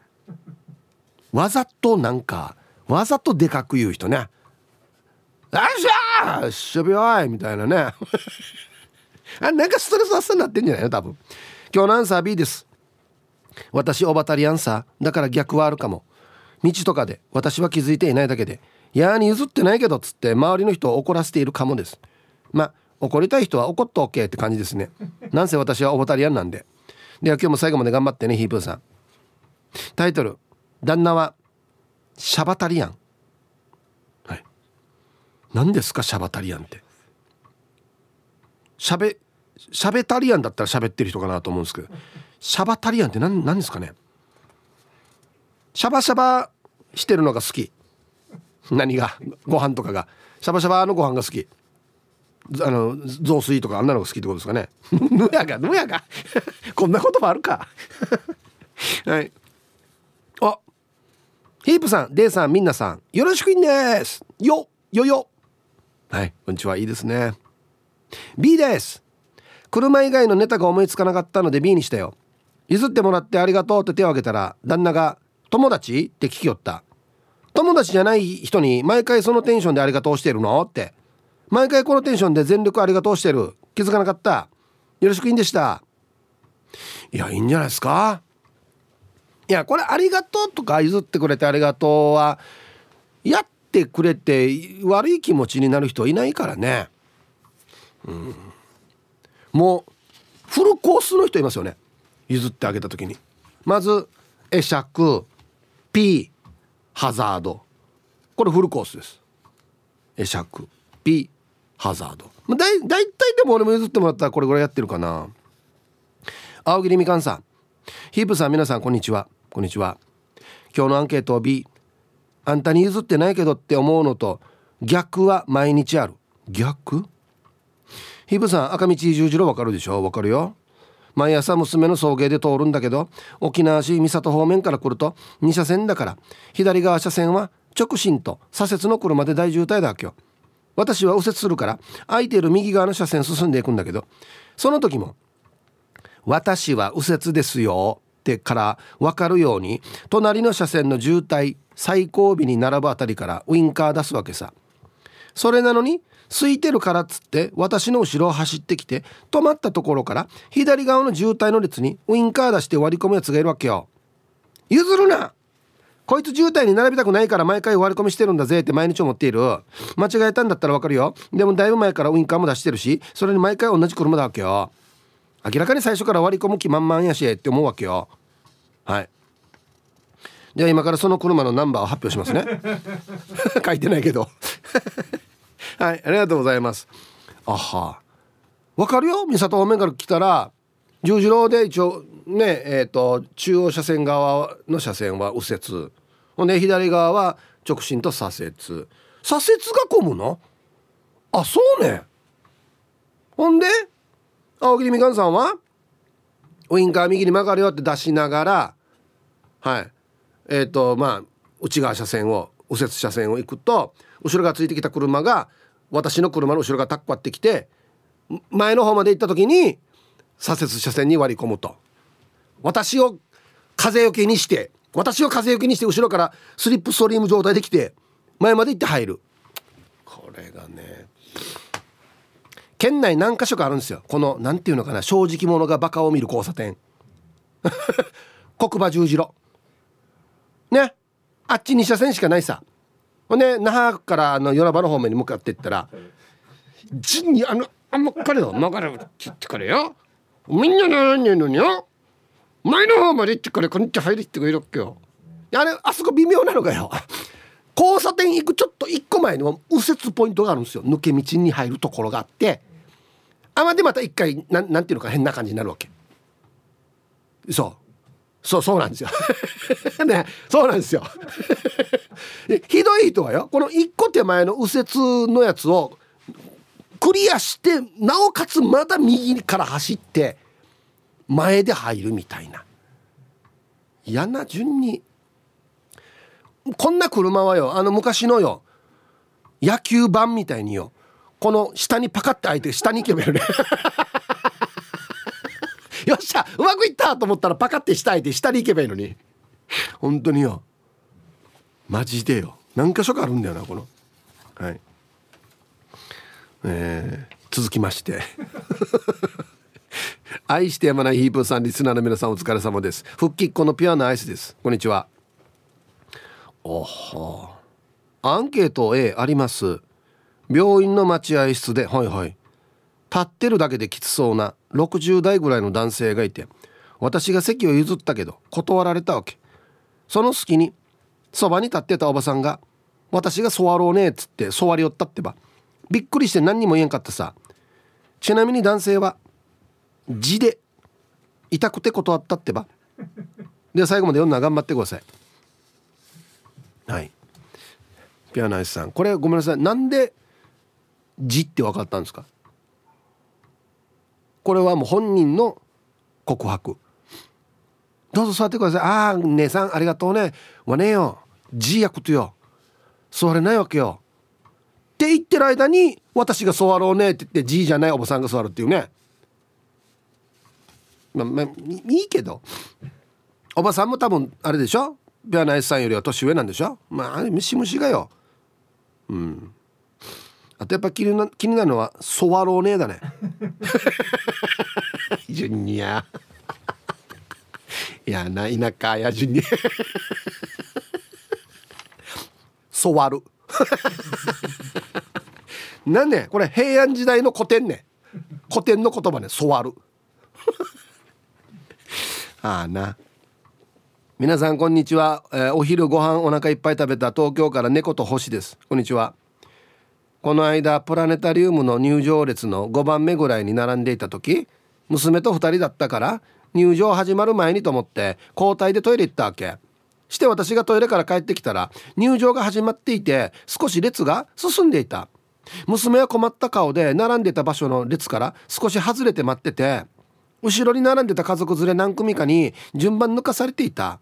わざとなんかわざとでかく言う人ね「よっしゃーしょびおい!」みたいなね。<laughs> あなんかストレス発散になってんじゃないの多分。今日のアンサー B です。私オバタリアンサー。だから逆はあるかも。道とかで私は気づいていないだけで「やーに譲ってないけど」っつって周りの人を怒らせているかもです。まあ怒りたい人は怒っと OK って感じですね。なんせ私はオボタリアンなんで。では今日も最後まで頑張ってねヒープーさん。タイトル「旦那はシャバタリアン」はい。何ですかシャバタリアンって。しゃべしゃべタリアンだったら喋ってる人かなと思うんですけど。シャバタリアンって何何ですかね。シャバシャバしてるのが好き。何がご飯とかが。シャバシャバのご飯が好きあの雑炊とかあんなのが好きってことですかね。ぬやがぬやがこんな言葉あるか。<laughs> はい。あヒープさんデイさんみんなさんよろしくいんです。よよよ。はいこんにちは。いいですね。B です。車以外のネタが思いつかなかったので B にしたよ。譲ってもらってありがとうって手を挙げたら旦那が「友達?」って聞きよった。友達じゃない人に毎回そのテンションでありがとうしてるの？って。毎回このテンションで全力ありがとうしてる。気づかなかった。よろしくいいんでした。いやいいんじゃないですか。いやこれありがとうとか譲ってくれてありがとうはやってくれて悪い気持ちになる人いないからね。うん。もうフルコースの人いますよね。譲ってあげた時に。まず会釈 P ハザードこれフルコースです。会釈 P ハザード。まあ、だい大体でも俺も譲ってもらったらこれぐらいやってるかな。青桐みかんさん。ヒープさん皆さんこんにちは。こんにちは。今日のアンケートを B あんたに譲ってないけどって思うのと逆は毎日ある。逆？ヒープさん赤道十字路わかるでしょ？わかるよ。毎朝娘の送迎で通るんだけど沖縄市三郷方面から来ると2車線だから左側車線は直進と左折の車で大渋滞だ今日私は右折するから空いている右側の車線進んでいくんだけどその時も「私は右折ですよ」ってから分かるように隣の車線の渋滞最後尾に並ぶあたりからウインカー出すわけさ。それなのに空いてるからっつって私の後ろを走ってきて止まったところから左側の渋滞の列にウインカー出して割り込むやつがいるわけよ。譲るなこいつ渋滞に並びたくないから毎回割り込みしてるんだぜって毎日思っている。間違えたんだったらわかるよ。でもだいぶ前からウインカーも出してるしそれに毎回同じ車だわけよ。明らかに最初から割り込む気満々やしって思うわけよ。はい。じゃあ今からその車のナンバーを発表しますね。<laughs> 書いてないけど。<laughs> はいありがとうございます。あは。わかるよ？三郷方面から来たら十字路で一応ねえっ、ー、と中央車線側の車線は右折。ほんで左側は直進と左折。左折が混むの？あそうね。ほんで青桐みかんさんは？ウインカー右に曲がるよって出しながらはい。えっ、ー、とまあ内側車線を右折車線を行くと後ろがついてきた車が私の車の後ろがタッコってきて前の方まで行った時に左折車線に割り込むと。私を風よけにして私を風よけにして後ろからスリップストリーム状態で来て前まで行って入る。これがね県内何箇所かあるんですよ。この何ていうのかな正直者がバカを見る交差点。<laughs> 国馬十字路。ね。あっち2車線しかないさ。ほんで那覇からあの与那原方面に向かっていったら「じにあのあんま彼の曲がる」って言ってからよ。みんな何やのによ。前の方まで行ってからこんにちは入りってくれるっけよあれあそこ微妙なのかよ。<laughs> 交差点行くちょっと一個前にも右折ポイントがあるんですよ。抜け道に入るところがあって。あまでまた一回なんなんていうのか変な感じになるわけ。そう。そうそうなんですよ。<laughs> ねそうなんですよ。<laughs> ひどい人はよこの一個手前の右折のやつをクリアしてなおかつまた右から走って前で入るみたいな。嫌な順に。こんな車はよあの昔のよ野球盤みたいによこの下にパカッて開いて下に行けばよね。<laughs> よっしゃうまくいったと思ったらパカって下いて下に行けばいいのに。本当によ。マジでよ。何箇所かあるんだよなこの。はい。えー、続きまして。愛してやまないヒープーさんリスナーの皆さんお疲れ様です。復帰っ子のピュアなアイスです。こんにちは。おはアンケート A あります。病院の待合室ではいはい。立ってるだけできつそうな60代ぐらいの男性がいて私が席を譲ったけど断られたわけ。その隙にそばに立ってたおばさんが私が座ろうねっつって座り寄ったってば。びっくりして何にも言えんかったさ。ちなみに男性は字で痛くて断ったってば。で最後まで読んだら頑張ってください。はい。ピアノアイスさんこれごめんなさい。なんで字って分かったんですか？これはもう本人の告白。どうぞ座ってください。ああ姉さんありがとうね。わねよ。字やことよ。座れないわけよ。って言ってる間に私が座ろうねって言ってじいじゃないおばさんが座るっていうね。まあまあいいけど。おばさんも多分あれでしょ？ビアナイスさんよりは年上なんでしょ？まあムシムシがよ。うん。あとやっぱ気にな気になるのはソワローネだね。<laughs> ジュニア。い <laughs> やな田舎やジュニア。<laughs> ソワル。なんねこれ平安時代の古典ね。古典の言葉ね。ソワル。ああな。皆さんこんにちは、えー、お昼ご飯お腹いっぱい食べた東京から猫と星です。こんにちは。この間プラネタリウムの入場列の5番目ぐらいに並んでいた時娘と2人だったから入場始まる前にと思って交代でトイレ行ったわけ。して私がトイレから帰ってきたら入場が始まっていて少し列が進んでいた。娘は困った顔で並んでた場所の列から少し外れて待ってて後ろに並んでた家族連れ何組かに順番抜かされていた。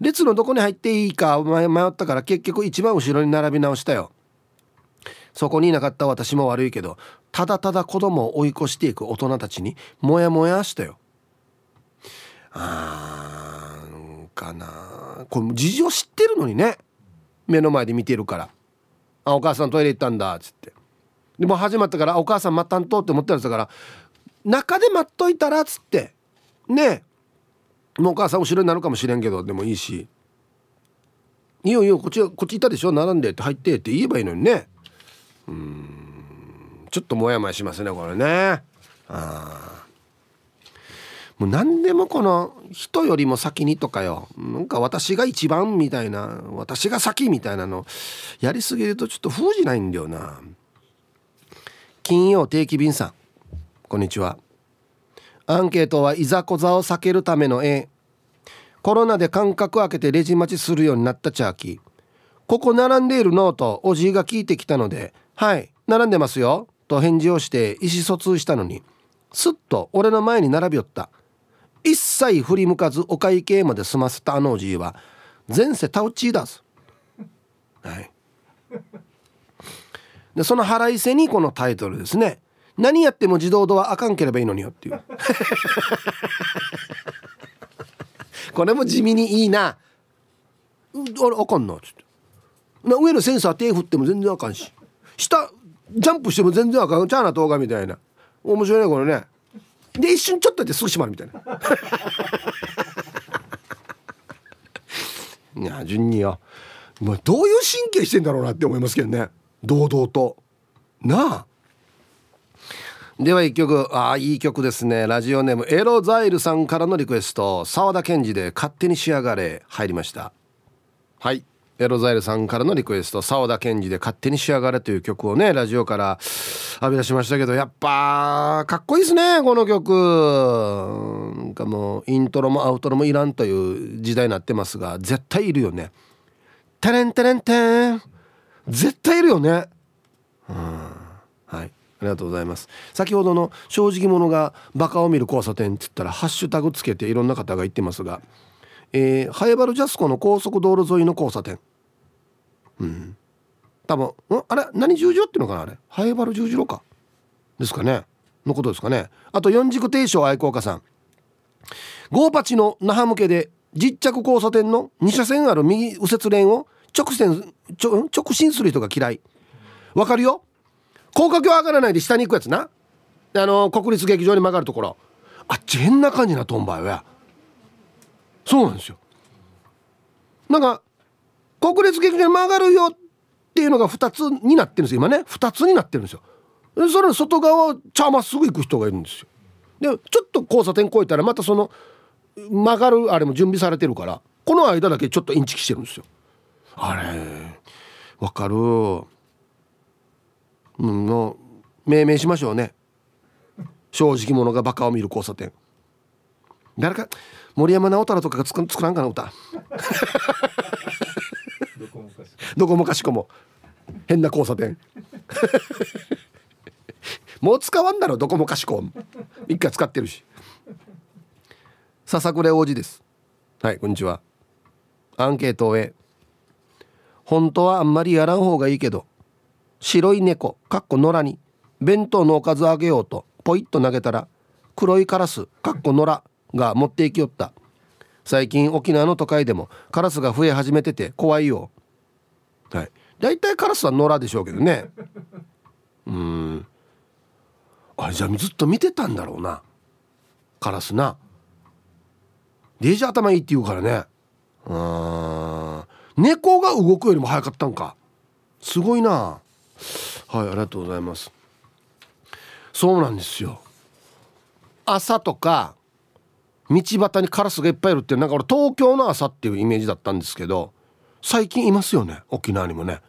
列のどこに入っていいか迷ったから結局一番後ろに並び直したよ。そこにいなかった私も悪いけどただただ子供を追い越していく大人たちにモヤモヤしたよ。あーかな。これ事情知ってるのにね。目の前で見てるから「あお母さんトイレ行ったんだ」っつって。でも始まったから「お母さん待ったんと」って思ってるんですから中で待っといたらっつって。ねもうお母さん後ろになるかもしれんけどでもいいし「いいよいいよこっちこっちいたでしょ？並んで」って入ってって言えばいいのにね。うん。ちょっとモヤモヤしますねこれね。あもう何でもこの人よりも先にとかよ。なんか私が一番みたいな私が先みたいなの。やりすぎるとちょっと封じないんだよな。金曜定期便さん。こんにちは。アンケートはいざこざを避けるための絵。コロナで間隔空けてレジ待ちするようになったチャーキー。ここ並んでいるのとおじいが聞いてきたのではい並んでますよ。と返事をして意思疎通したのにすっと俺の前に並びよった。一切振り向かずお会計まで済ませたあのおじいは前世タウチーだすはい。でその腹いせにこのタイトルですね。何やっても自動ドアあかんければいいのによっていう。<laughs> これも地味にいいな。あれあかんなっつって。な上のセンサー手振っても全然あかんし。下ジャンプしても全然あかん。チャーな動画みたいな。面白いねこれね。で一瞬ちょっとですぐ閉まるみたいな。<laughs> いや順によ。どういう神経してんだろうなって思いますけどね。堂々と。なあでは一曲ああいい曲ですね。ラジオネームエロザイルさんからのリクエスト。沢田研二で勝手に仕上がれ入りました。はい。エロザイルさんからのリクエスト。沢田研二で勝手に仕上がれという曲をねラジオから浴び出しましたけどやっぱかっこいいですねこの曲。なんかもうイントロもアウトロもいらんという時代になってますが絶対いるよね。テレンテレンテン。絶対いるよね。うん。ありがとうございます。先ほどの正直者がバカを見る交差点って言ったらハッシュタグつけていろんな方が言ってますがえー、ハエバルジャスコの高速道路沿いの交差点。うん。多分ん？あれ？何十字路っていうのかなあれ？ハエバル十字路か？ですかね？のことですかね？あと四軸停車愛好家さん。ゴーパチの那覇向けで実着交差点の2車線ある右右折レーンを直線直進する人が嫌い。わかるよ？高架橋上がらないで下に行くやつな。あの国立劇場に曲がるところ。あっち変な感じなとんばいはそうなんですよ。なんか国立劇場に曲がるよっていうのが2つになってるんですよ。今ね。2つになってるんですよ。それの外側茶まっすぐ行く人がいるんですよ。でちょっと交差点越えたらまたその曲がるあれも準備されてるからこの間だけちょっとインチキしてるんですよ。あれわかる。の命名しましょうね。正直者がバカを見る交差点。誰か森山直太朗とかが作作らんかな歌。どこもかしこも。変な交差点。<laughs> もう使わんだろどこもかしこ一回使ってるし。笹倉王子です。はいこんにちは。アンケートを終え。本当はあんまりやらん方がいいけど白い猫かっこ野良に弁当のおかずあげようとポイッと投げたら黒いカラスかっこ野良が持っていきよった。最近沖縄の都会でもカラスが増え始めてて怖いよ。はい。大体カラスは野良でしょうけどね。<laughs> うん。あれじゃあずっと見てたんだろうな。カラスな。デージ頭いいって言うからね。うん猫が動くよりも早かったんか。すごいな。はいありがとうございます。そうなんですよ。朝とか道端にカラスがいっぱいいるってなんか俺東京の朝っていうイメージだったんですけど最近いますよね沖縄にもね。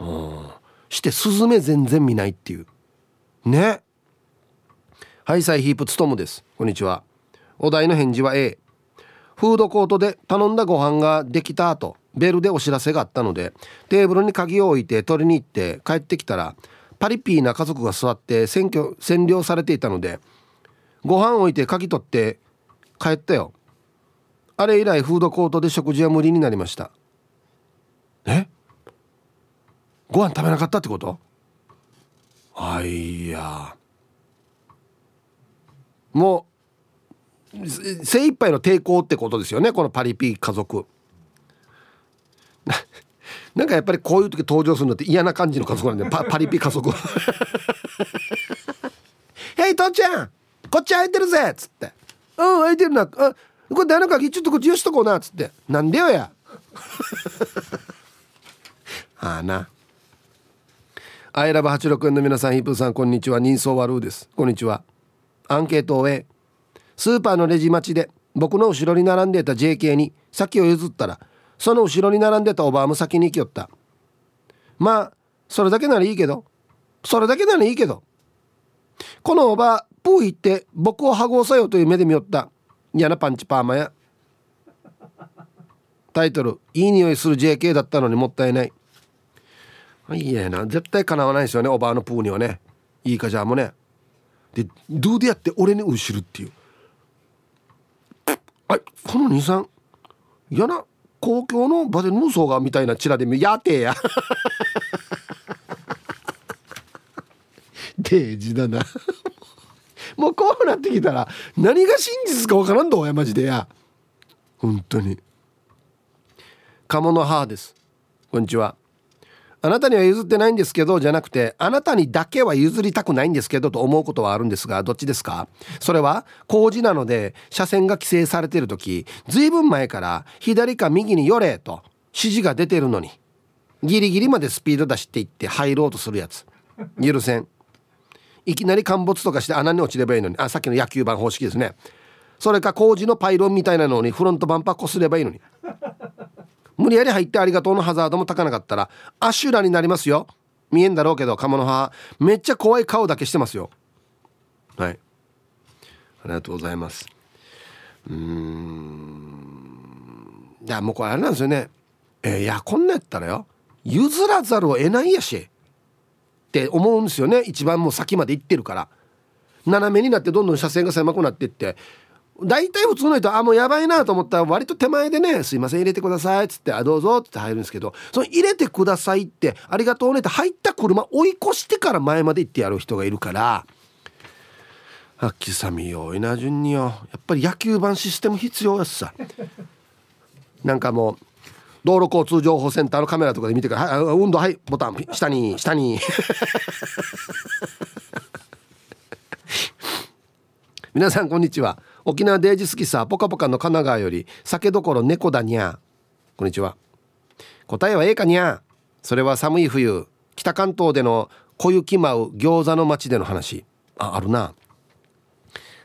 うん。してスズメ全然見ないっていう。ね。はいサイヒープツトムです。こんにちは。お題の返事は A フードコートで頼んだご飯ができた後。ベルでお知らせがあったのでテーブルに鍵を置いて取りに行って帰ってきたらパリピーな家族が座って占拠占領されていたのでご飯置いて鍵取って帰ったよ。あれ以来フードコートで食事は無理になりました。え？ご飯食べなかったってこと？あいや。もう精一杯の抵抗ってことですよねこのパリピ家族。なんかやっぱりこういう時登場するのって嫌な感じの家族なんでパ <laughs> パリピ家族「<laughs> へい父ちゃん！こっち空いてるぜ」っつって「うん空いてるな。あこれ誰の鍵？ちょっとこっちよしとこうな」っつって「なんでよや」<laughs> ああな。アイラブ86円の皆さんヒップさんこんにちは。人相悪うです。こんにちは。アンケートを終えスーパーのレジ待ちで僕の後ろに並んでいた JK に先を譲ったらその後ろに並んでたおばあも先に行きよった。まあそれだけならいいけど。それだけならいいけど。このおばあプー行って僕を剥ごうさよという目で見よった。嫌なパンチパーマや。タイトル「いい匂いする JK だったのにもったいない」いいやな。絶対かなわないですよねおばあのプーにはね。いいかじゃあもね。でどうでやって俺に後るっていう。あこの兄さん嫌な公共の場で無双がみたいなチラで見やてや。デージだな。<laughs> もうこうなってきたら何が真実かわからんどやマジでや。本当に。鴨の母です。こんにちは。あなたには譲ってないんですけどじゃなくてあなたにだけは譲りたくないんですけどと思うことはあるんですがどっちですか？それは工事なので車線が規制されてる時ずいぶん前から左か右に寄れと指示が出てるのにギリギリまでスピード出していって入ろうとするやつ。許せん。いきなり陥没とかして穴に落ちればいいのに。あさっきの野球盤方式ですね。それか工事のパイロンみたいなのにフロントバンパーこすればいいのに。無理やり入ってありがとうのハザードもたかなかったらアシュラになりますよ。見えんだろうけど鴨の母めっちゃ怖い顔だけしてますよ。はい。ありがとうございます。うーん。いやもうこれあれなんですよね。えー、いやこんなやったらよ。譲らざるを得ないやし。って思うんですよね。一番もう先まで行ってるから。斜めになってどんどん車線が狭くなっていって。大体普通の人あもうやばいなと思ったら割と手前でね「すいません入れてください」っつって「あどうぞ」って入るんですけどその入れてくださいって「ありがとうね」って入った車追い越してから前まで行ってやる人がいるからあっきさみよいな順によ。やっぱり野球盤システム必要やしさ。<laughs> なんかもう道路交通情報センターのカメラとかで見てから「はい運動はいボタン下に下に」<laughs> 皆さんこんにちは。沖縄デイジ好きさポカポカの神奈川より酒どころ猫だにゃ。こんにちは。答えは A かにゃ。それは寒い冬北関東での小雪舞う餃子の街での話。ああるな。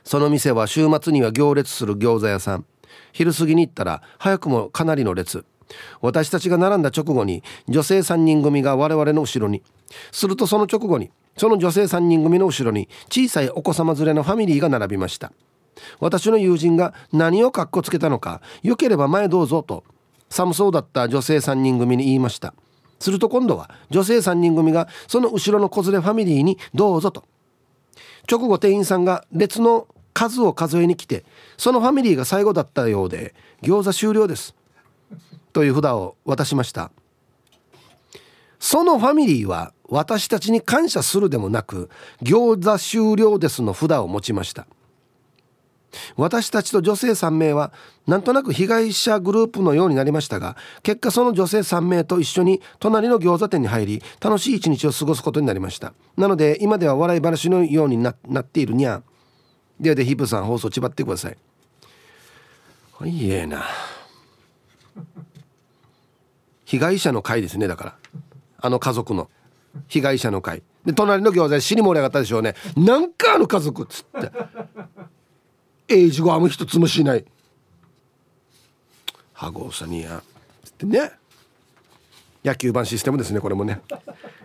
その店は週末には行列する餃子屋さん。昼過ぎに行ったら早くもかなりの列。私たちが並んだ直後に女性3人組が我々の後ろに。するとその直後にその女性3人組の後ろに小さいお子様連れのファミリーが並びました。私の友人が何をかっこつけたのかよければ前どうぞと寒そうだった女性3人組に言いました。すると今度は女性3人組がその後ろの子連れファミリーにどうぞと。直後店員さんが列の数を数えに来てそのファミリーが最後だったようで餃子終了ですという札を渡しました。そのファミリーは私たちに感謝するでもなく餃子終了ですの札を持ちました。私たちと女性3名はなんとなく被害者グループのようになりましたが結果その女性3名と一緒に隣の餃子店に入り楽しい一日を過ごすことになりました。なので今では笑い話のようになっているにゃではでヒップさん放送ちばってください。はいええな。被害者の会ですねだから。あの家族の。被害者の会。で隣の餃子で死に盛り上がったでしょうね。なんかあの家族っつって。えいじごあむ一つもしない。ハゴーサニアつってね。野球盤システムですねこれもね。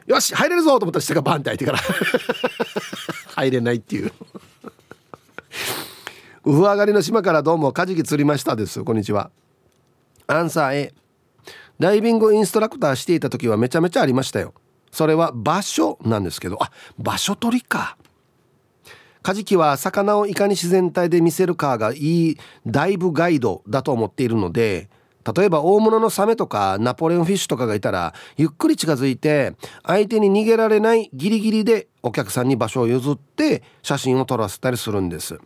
よし入れるぞと思ったら下がバンって開いてから。<laughs> 入れないっていう。ウフ上がりの島からどうもカジキ釣りましたです。こんにちは。アンサー A ダイビングインストラクターしていた時はめちゃめちゃありましたよ。それは場所なんですけど。あ場所取りか。カジキは魚をいかに自然体で見せるかがいいダイブガイドだと思っているので例えば大物のサメとかナポレオンフィッシュとかがいたらゆっくり近づいて相手に逃げられないギリギリでお客さんに場所を譲って写真を撮らせたりするんです。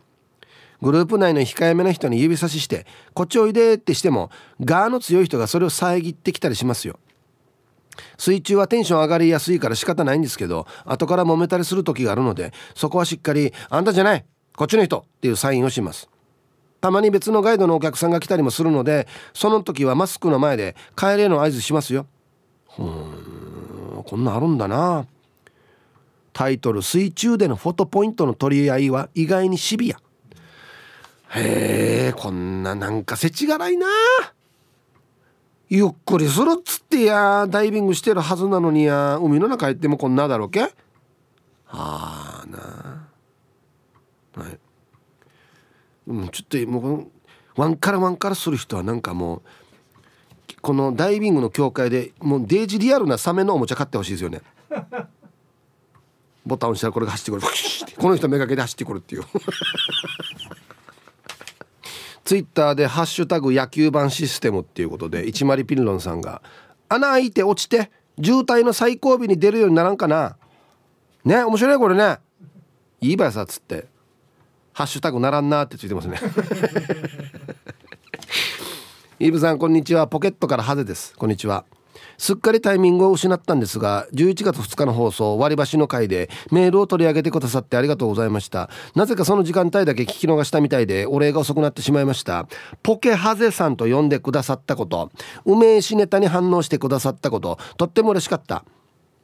グループ内の控えめな人に指差しして「こっちおいで」ってしてもガーの強い人がそれを遮ってきたりしますよ。水中はテンション上がりやすいから仕方ないんですけど後から揉めたりする時があるのでそこはしっかり「あんたじゃないこっちの人」っていうサインをします。たまに別のガイドのお客さんが来たりもするのでその時はマスクの前で帰れの合図しますよ。うんこんなあるんだな。タイトル「水中でのフォトポイントの取り合いは意外にシビア」へえこんななんかせちがらいな。あゆっくりするっつってやダイビングしてるはずなのにや海の中行ってもこんなだろうけ？はあな。はい。うんちょっともうワンカラワンカラする人はなんかもうこのダイビングの協会でもうデージリアルなサメのおもちゃ買ってほしいですよね。ボタン押したらこれが走ってくる。この人めがけで走ってくるっていう。ツイッターで「ハッシュタグ野球盤システム」っていうことで一丸ピンロンさんが「穴開いて落ちて渋滞の最後尾に出るようにならんかな」ね面白いこれね。いいばやさっつって「ハッシュタグならんな」ってついてますね。<laughs> イブさんこんにちは。ポケットからハゼです。こんにちはすっかりタイミングを失ったんですが11月2日の放送割り箸の回でメールを取り上げてくださってありがとうございました。なぜかその時間帯だけ聞き逃したみたいでお礼が遅くなってしまいました。ポケハゼさんと呼んでくださったこと。梅しネタに反応してくださったこと。とっても嬉しかった。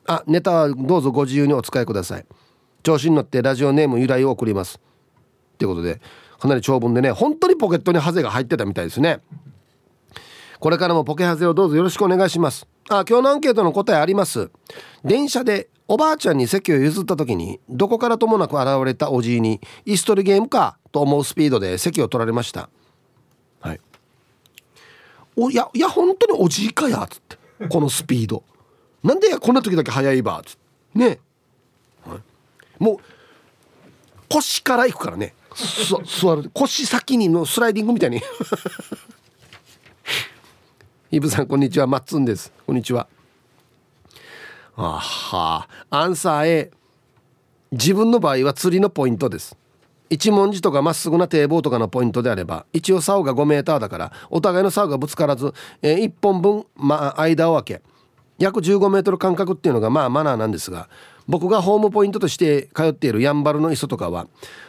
あネタはどうぞご自由にお使いください。調子に乗ってラジオネーム由来を送ります。ってことでかなり長文でね本当にポケットにハゼが入ってたみたいですね。これからもポケハゼをどうぞよろしくお願いします。あ今日のアンケートの答えあります。電車でおばあちゃんに席を譲った時にどこからともなく現れたおじいにイストリゲームかと思うスピードで席を取られました。はい。おいやいや本当におじいかやっつって。このスピード。なんでこんな時だけ早いばっつって。ね、はい、もう腰から行くからね。座る。腰先にのスライディングみたいにイブさんこんにちは。マッツンです。こんにちは。あは。アンサー A 自分の場合は釣りのポイントです。一文字とかまっすぐな堤防とかのポイントであれば一応竿が5メーターだからお互いの竿がぶつからず、えー、1本分、ま、間を空け約15メートル間隔っていうのがまあマナーなんですが僕がホームポイントとして通っているやんばるの磯とかは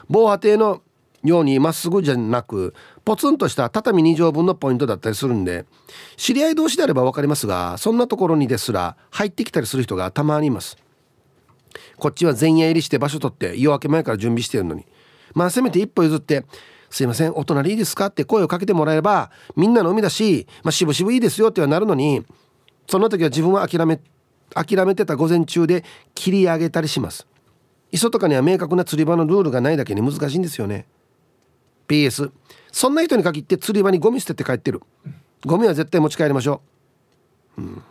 防波堤のようにまっすぐじゃなくポツンとした畳2畳分のポイントだったりするんで知り合い同士であれば分かりますがそんなところにですら入ってきたりする人がたまにいます。こっちは前夜入りして場所取って夜明け前から準備してるのに。まあせめて一歩譲って「すいませんお隣いいですか?」って声をかけてもらえればみんなの海だし「まあ、しぶしぶいいですよ」ってはなるのにその時は自分は諦め諦めてた午前中で切り上げたりします。磯とかには明確な釣り場のルールがないだけに難しいんですよね。PS そんな人に限って釣り場にゴミ捨てて帰ってる。ゴミは絶対持ち帰りましょう、うん、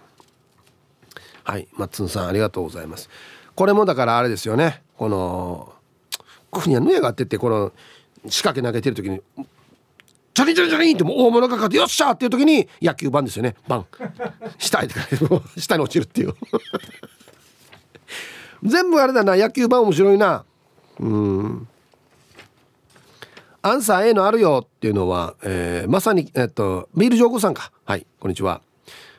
はい。マッツンさんありがとうございます。これもだからあれですよね。このここにはヌヤがあってってこの仕掛け投げてる時にチャリンチャリンチャリンってもう大物がかかってよっしゃっていう時に野球盤ですよね。バン。<laughs> 下へ <laughs> 下に落ちるっていう。<laughs> 全部あれだな。野球盤面白いな。うん。アンサー A のあるよっていうのは、えー、まさに、えっと、ビール上皇さんか。はい、こんにちは。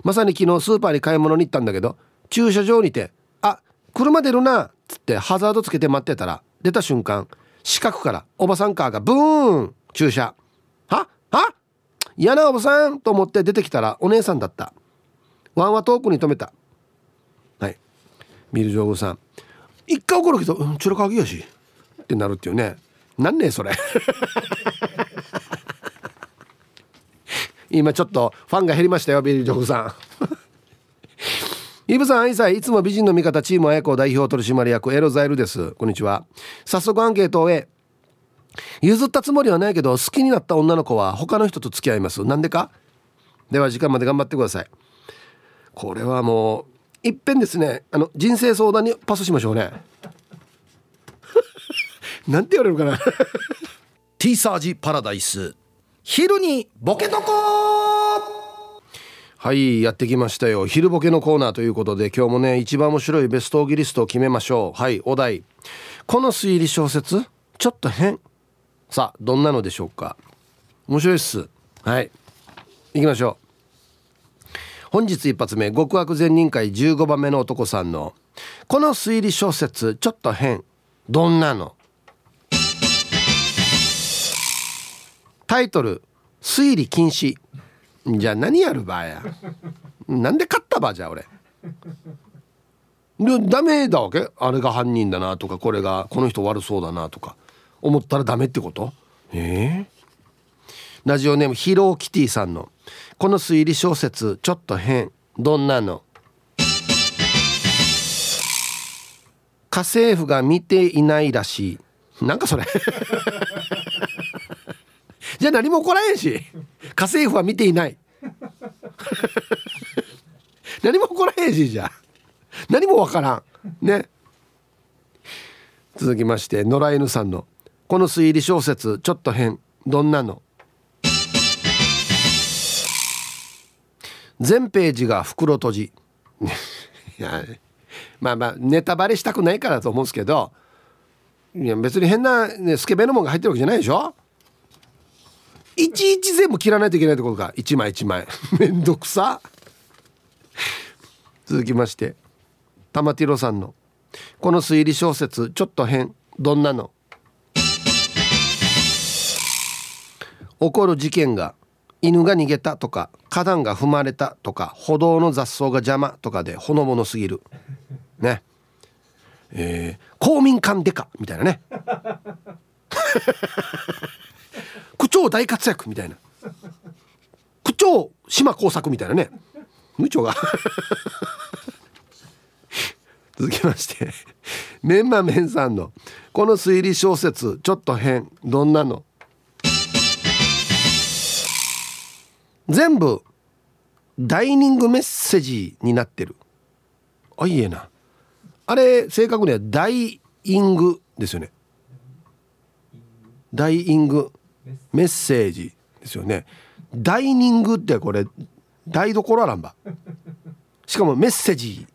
まさに昨日スーパーに買い物に行ったんだけど、駐車場にて、あ、車出るな、っつってハザードつけて待ってたら、出た瞬間、四角からおばさんカーがブーン駐車。は？は？嫌なおばさんと思って出てきたらお姉さんだった。ワンは遠くに止めた。はい。ビール上皇さん。一回怒るけど、うん、チュラカギやし。ってなるっていうね。なんねそれ。今ちょっとファンが減りましたよビリー・ジョフさん。イブさん愛妻いつも美人の味方チーム綾子代表取締役エロザイルです。こんにちは。早速アンケートをへ譲ったつもりはないけど好きになった女の子は他の人と付き合います。なんでか？では時間まで頑張ってください。これはもういっぺんですね。あの人生相談にパスしましょうね。なんて言われるかな？<laughs> ティーサージパラダイス。昼にボケとこはいやってきましたよ。昼ボケのコーナーということで今日もね一番面白いベストオギリストを決めましょう。はいお題。この推理小説？ちょっと変。さあどんなのでしょうか？面白いっす。はい行きましょう。本日一発目極悪善人会15番目の男さんの。この推理小説ちょっと変。どんなの？タイトル「推理禁止」じゃあ何やるばや。なんで勝ったばじゃあ俺。ダメだわけ？あれが犯人だなとかこれがこの人悪そうだなとか。思ったらダメってこと？ええー、ラジオネームヒローキティさんの「この推理小説ちょっと変。どんなの?」家政婦が見ていないらしい。なんかそれ。じゃあ何も起こらへんし。<laughs> 家政婦は見ていない。<laughs> 何も起こらへんしじゃあ。何もわからん。ね。続きまして野良犬さんの「この推理小説ちょっと変。どんなの?」全ページが袋閉じ。<laughs> いやまあまあネタバレしたくないからと思うんですけどいや別に変な、ね、スケベのもんが入ってるわけじゃないでしょ？いちいち全部切らないといけないってことか。一枚一枚。<laughs> めんどくさ。<laughs> 続きまして。玉ティロさんの「この推理小説ちょっと変。どんなの?」起こる事件が犬が逃げたとか花壇が踏まれたとか歩道の雑草が邪魔とかでほのぼのすぎる。ね。えー、公民館デカみたいなね。<laughs> 区長大活躍みたいな。区長島耕作みたいなね。無長が。<laughs> 続きまして。メンマメンさんの。この推理小説ちょっと変。どんなの？全部ダイニングメッセージになってる。あいいえな。あれ正確にはダイイングですよね。ダイイング。メッセージですよね。ダイニングってこれ台所あらんば。しかもメッセージ。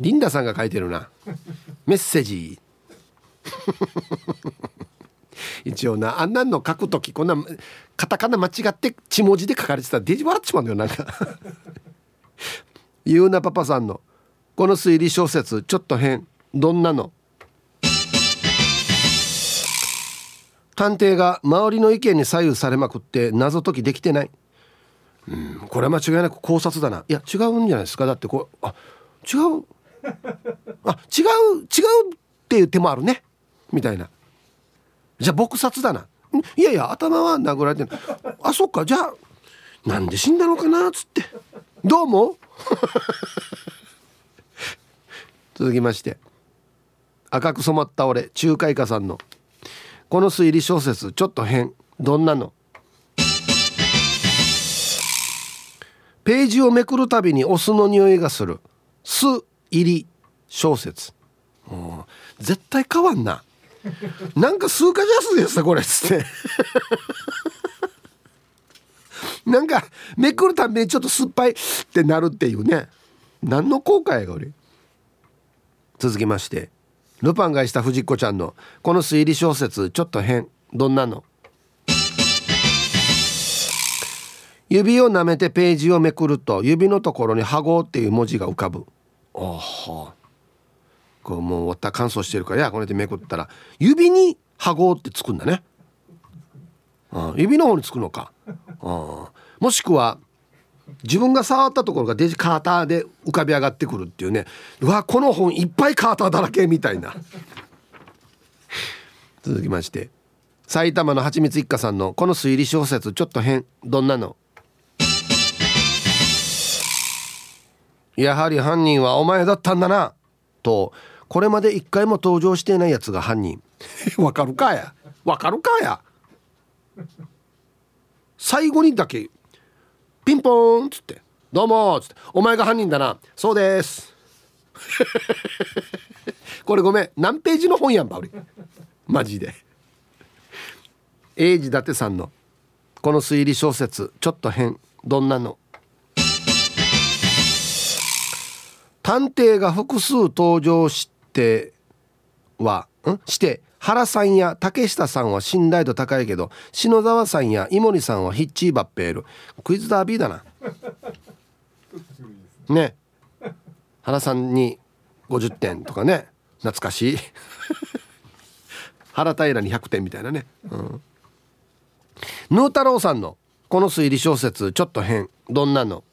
リンダさんが書いてるな。メッセージ。<laughs> 一応なあんなんの書く時こんなカタカナ間違って血文字で書かれてたらデジ笑っちまうんだよなんか。<laughs> ゆうなパパさんのこの推理小説ちょっと変。どんなの？探偵が周りの意見に左右されまくって謎解きできてない。うんこれは間違いなく考察だな。いや違うんじゃないですか。だってこうあ違う。あ違う違うっていう手もあるね。みたいな。じゃあ撲殺だな。いやいや頭は殴られてるあそっか。じゃあなんで死んだのかな？っつって。どうも <laughs> 続きまして。赤く染まった俺中華イカさんの。この推理小説ちょっと変。どんなの？ページをめくるたびにお酢の匂いがする。酢入り小説。絶対変わんな。なんか数かじゃすですこれっつって。<laughs> なんかめくるたびにちょっと酸っぱいってなるっていうね。何の後悔が俺続きまして。ルパンがした藤子ちゃんのこの推理小説ちょっと変どんなの？指を舐めてページをめくると指のところに「ハゴ」っていう文字が浮かぶ。あはこうもう終わった乾燥してるからやこれでめくったら指に「ハゴ」ってつくんだね。あ指の方につくのか。あもしくは自分が触ったところがデジカーターで浮かび上がってくるっていうね。うわこの本いっぱいカーターだらけみたいな。<laughs> 続きまして。埼玉のはちみつ一家さんのこの推理小説ちょっと変。どんなの？やはり犯人はお前だったんだな。とこれまで一回も登場していないやつが犯人。<laughs> わかるかや。わかるかや。最後にだけピンポーンっつって「どうも」っつって「お前が犯人だな。そうです」<laughs> これごめん。何ページの本やんば俺。マジで。英治伊達さんの。この推理小説。ちょっと変。どんなの。探偵が複数登場してはん？して。原さんや竹下さんは信頼度高いけど篠沢さんや井森さんはヒッチーバッペール。クイズダービーだな。ね。原さんに50点とかね。懐かしい。原平に100点みたいなね、うん、ヌー太郎さんのこの推理小説ちょっと変。どんなの？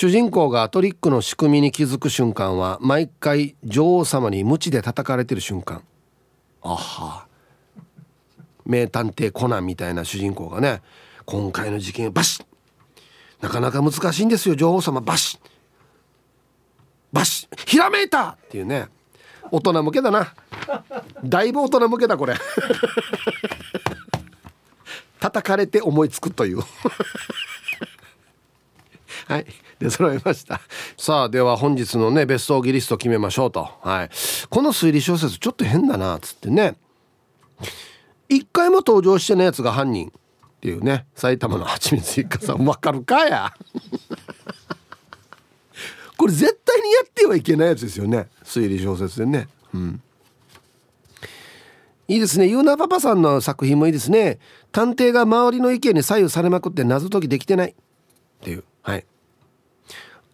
主人公がトリックの仕組みに気づく瞬間は毎回女王様に鞭で叩かれてる瞬間。あは。名探偵コナンみたいな主人公がね今回の事件バシッ。なかなか難しいんですよ女王様バシッ。バシッ。ひらめいたっていうね。大人向けだな。だいぶ大人向けだこれ。<laughs> 叩かれて思いつくというはい。で揃いました。さあでは本日のねベストギリスト決めましょうと。はい。この推理小説ちょっと変だなっつってね。一回も登場してないやつが犯人っていうね埼玉のはちみつ一家さん。わかるかや。これ絶対にやってはいけないやつですよね。推理小説でね。うん。いいですね。ユーナパパさんの作品もいいですね。探偵が周りの意見に左右されまくって謎解きできてない。っていう。はい。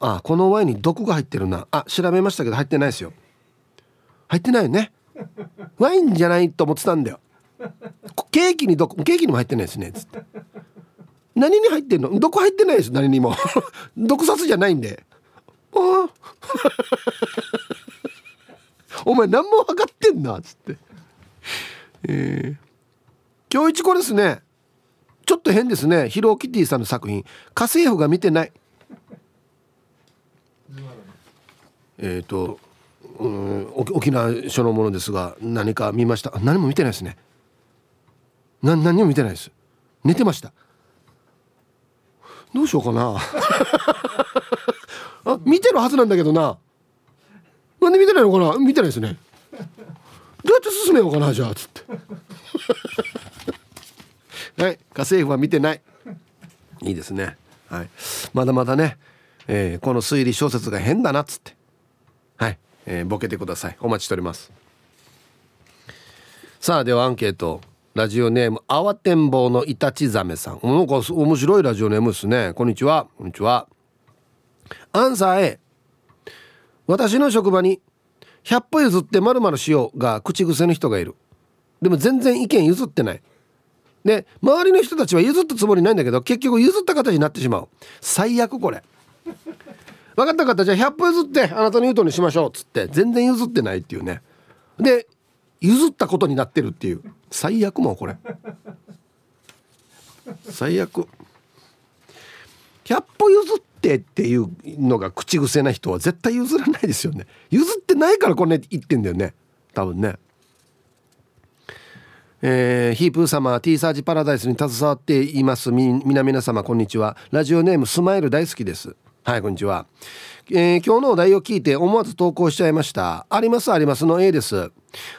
あこのワインに毒が入ってるな。あ調べましたけど入ってないですよ。入ってないよね。<laughs> ワインじゃないと思ってたんだよ。ケーキに毒ケーキにも入ってないですね。つって。何に入ってんの？毒入ってないです。何にも。<laughs> 毒殺じゃないんで。あ <laughs> お前何も分かってんな。っつって。えー、今日一こですね。ちょっと変ですね。ヒローキティさんの作品。家政婦が見てない。えっ、ー、とうん沖縄書のものですが何か見ました？何も見てないですね。な何も見てないです。寝てました。どうしようかな。<laughs> あ見てるはずなんだけどな。なんで見てないのかな？見てないですね。どうやって進めようかなじゃあつって。<laughs> はい家政婦は見てない。いいですね。はい。まだまだね、えー、この推理小説が変だなっつって。はい、えー、ボケてください。お待ちしております。さあではアンケート。ラジオネームあわてんぼうのイタチザメさん。なんか面白いラジオネームですね。こんにちは。こんにちは。アンサー A 私の職場に100歩譲ってまるしようが口癖の人がいる。でも全然意見譲ってない。で周りの人たちは譲ったつもりないんだけど結局譲った形になってしまう。最悪これ。分かった方じゃあ100歩譲ってあなたの言うとにしましょう。っつって全然譲ってないっていうね。で譲ったことになってるっていう。最悪もこれ。最悪。100歩譲ってっていうのが口癖な人は絶対譲らないですよね。譲ってないからこれ言ってんだよね。多分ね。えー、ヒープー様 T サージパラダイスに携わっています。皆皆様こんにちは。ラジオネームスマイル大好きです。はいこんにちは、えー、今日のお題を聞いて思わず投稿しちゃいました。ありますありますの A です。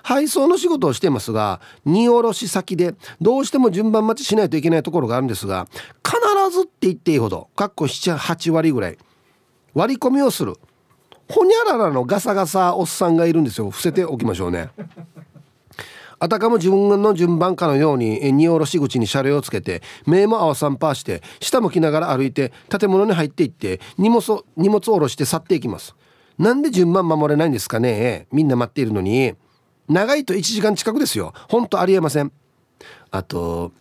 配送の仕事をしてますが荷下ろし先でどうしても順番待ちしないといけないところがあるんですが必ずって言っていいほどかっこ78割ぐらい割り込みをする。ほにゃららのガサガサおっさんがいるんですよ。伏せておきましょうね。あたかも自分の順番かのように荷下ろし口に車両をつけて目も合わさんパーして下向きながら歩いて建物に入っていって荷物荷物を下ろして去っていきます。なんで順番守れないんですかね？みんな待っているのに。長いと1時間近くですよ。ほんとありえません。あと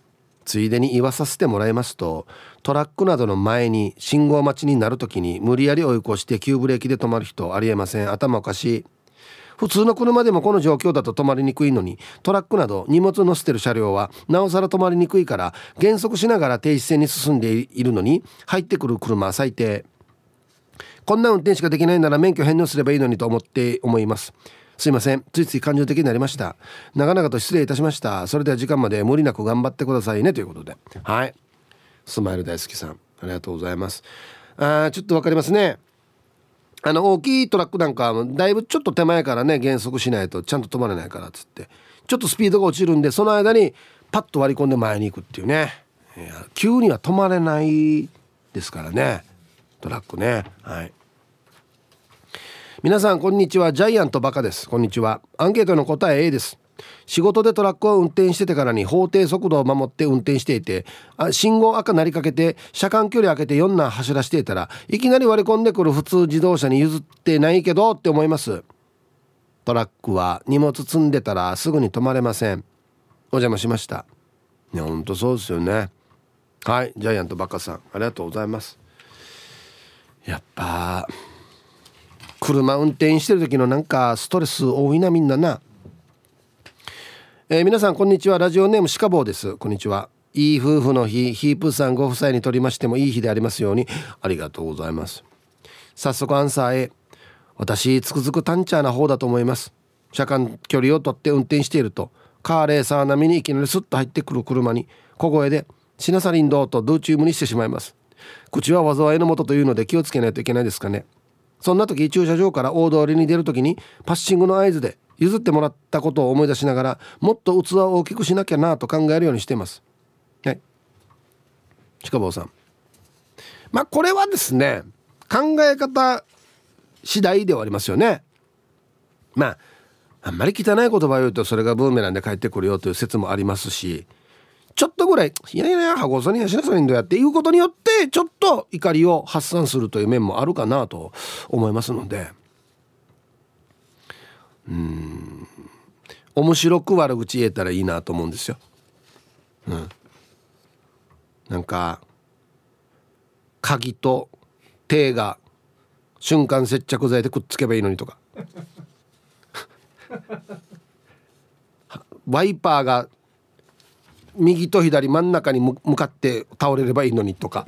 ついでに言わさせてもらいますとトラックなどの前に信号待ちになる時に無理やり追い越して急ブレーキで止まる人ありえません。頭おかしい。普通の車でもこの状況だと止まりにくいのにトラックなど荷物乗せてる車両はなおさら止まりにくいから減速しながら停止線に進んでいるのに入ってくる車は最低。こんな運転しかできないなら免許返納すればいいのにと思って思います。すいません。ついつい感情的になりました。長々と失礼いたしました。それでは時間まで無理なく頑張ってくださいね。ということで。はい。スマイル大好きさん。ありがとうございます。あちょっとわかりますね。あの大きいトラックなんかだいぶちょっと手前からね減速しないとちゃんと止まれないからっつって。ちょっとスピードが落ちるんでその間にパッと割り込んで前に行くっていうね。いや急には止まれないですからね。トラックね。はい。皆さんこんにちは。ジャイアントバカです。こんにちは。アンケートの答え A です。仕事でトラックを運転しててからに法定速度を守って運転していてあ信号赤なりかけて車間距離空けて4な走らしていたらいきなり割り込んでくる普通自動車に譲ってないけどって思います。トラックは荷物積んでたらすぐに止まれません。お邪魔しました。ねほんとそうですよね。はいジャイアントバカさんありがとうございます。やっぱ車運転してる時のなんかストレス多いなみんなな。えー、皆さんこんにちは。ラジオネームシカボーです。こんにちは。いい夫婦の日。ヒープさんご夫妻にとりましてもいい日でありますように。ありがとうございます。早速アンサー A 私つくづくタンチャーな方だと思います。車間距離をとって運転しているとカーレーサー並みにいきなりスッと入ってくる車に小声で「シナサリンどう?」とドゥーチュームにしてしまいます。口は災いのもとというので気をつけないといけないですかね。そんな時駐車場から大通りに出る時にパッシングの合図で譲ってもらったことを思い出しながらもっと器を大きくしなきゃなと考えるようにしています。はい。鹿坊さん。まあこれはですね考え方次第ではありますよね。まああんまり汚い言葉を言うとそれがブーメランで帰ってくるよという説もありますしちょっとぐらい「いやいやいや羽子さんにやしなさいんだよ」っていうことによってちょっと怒りを発散するという面もあるかなと思いますのでうん。面白く悪口言えたらいいなと思うんですよ。うん、なんか鍵と手が瞬間接着剤でくっつけばいいのにとか。<laughs> ワイパーが右と左真ん中に向かって倒れればいいのにとか。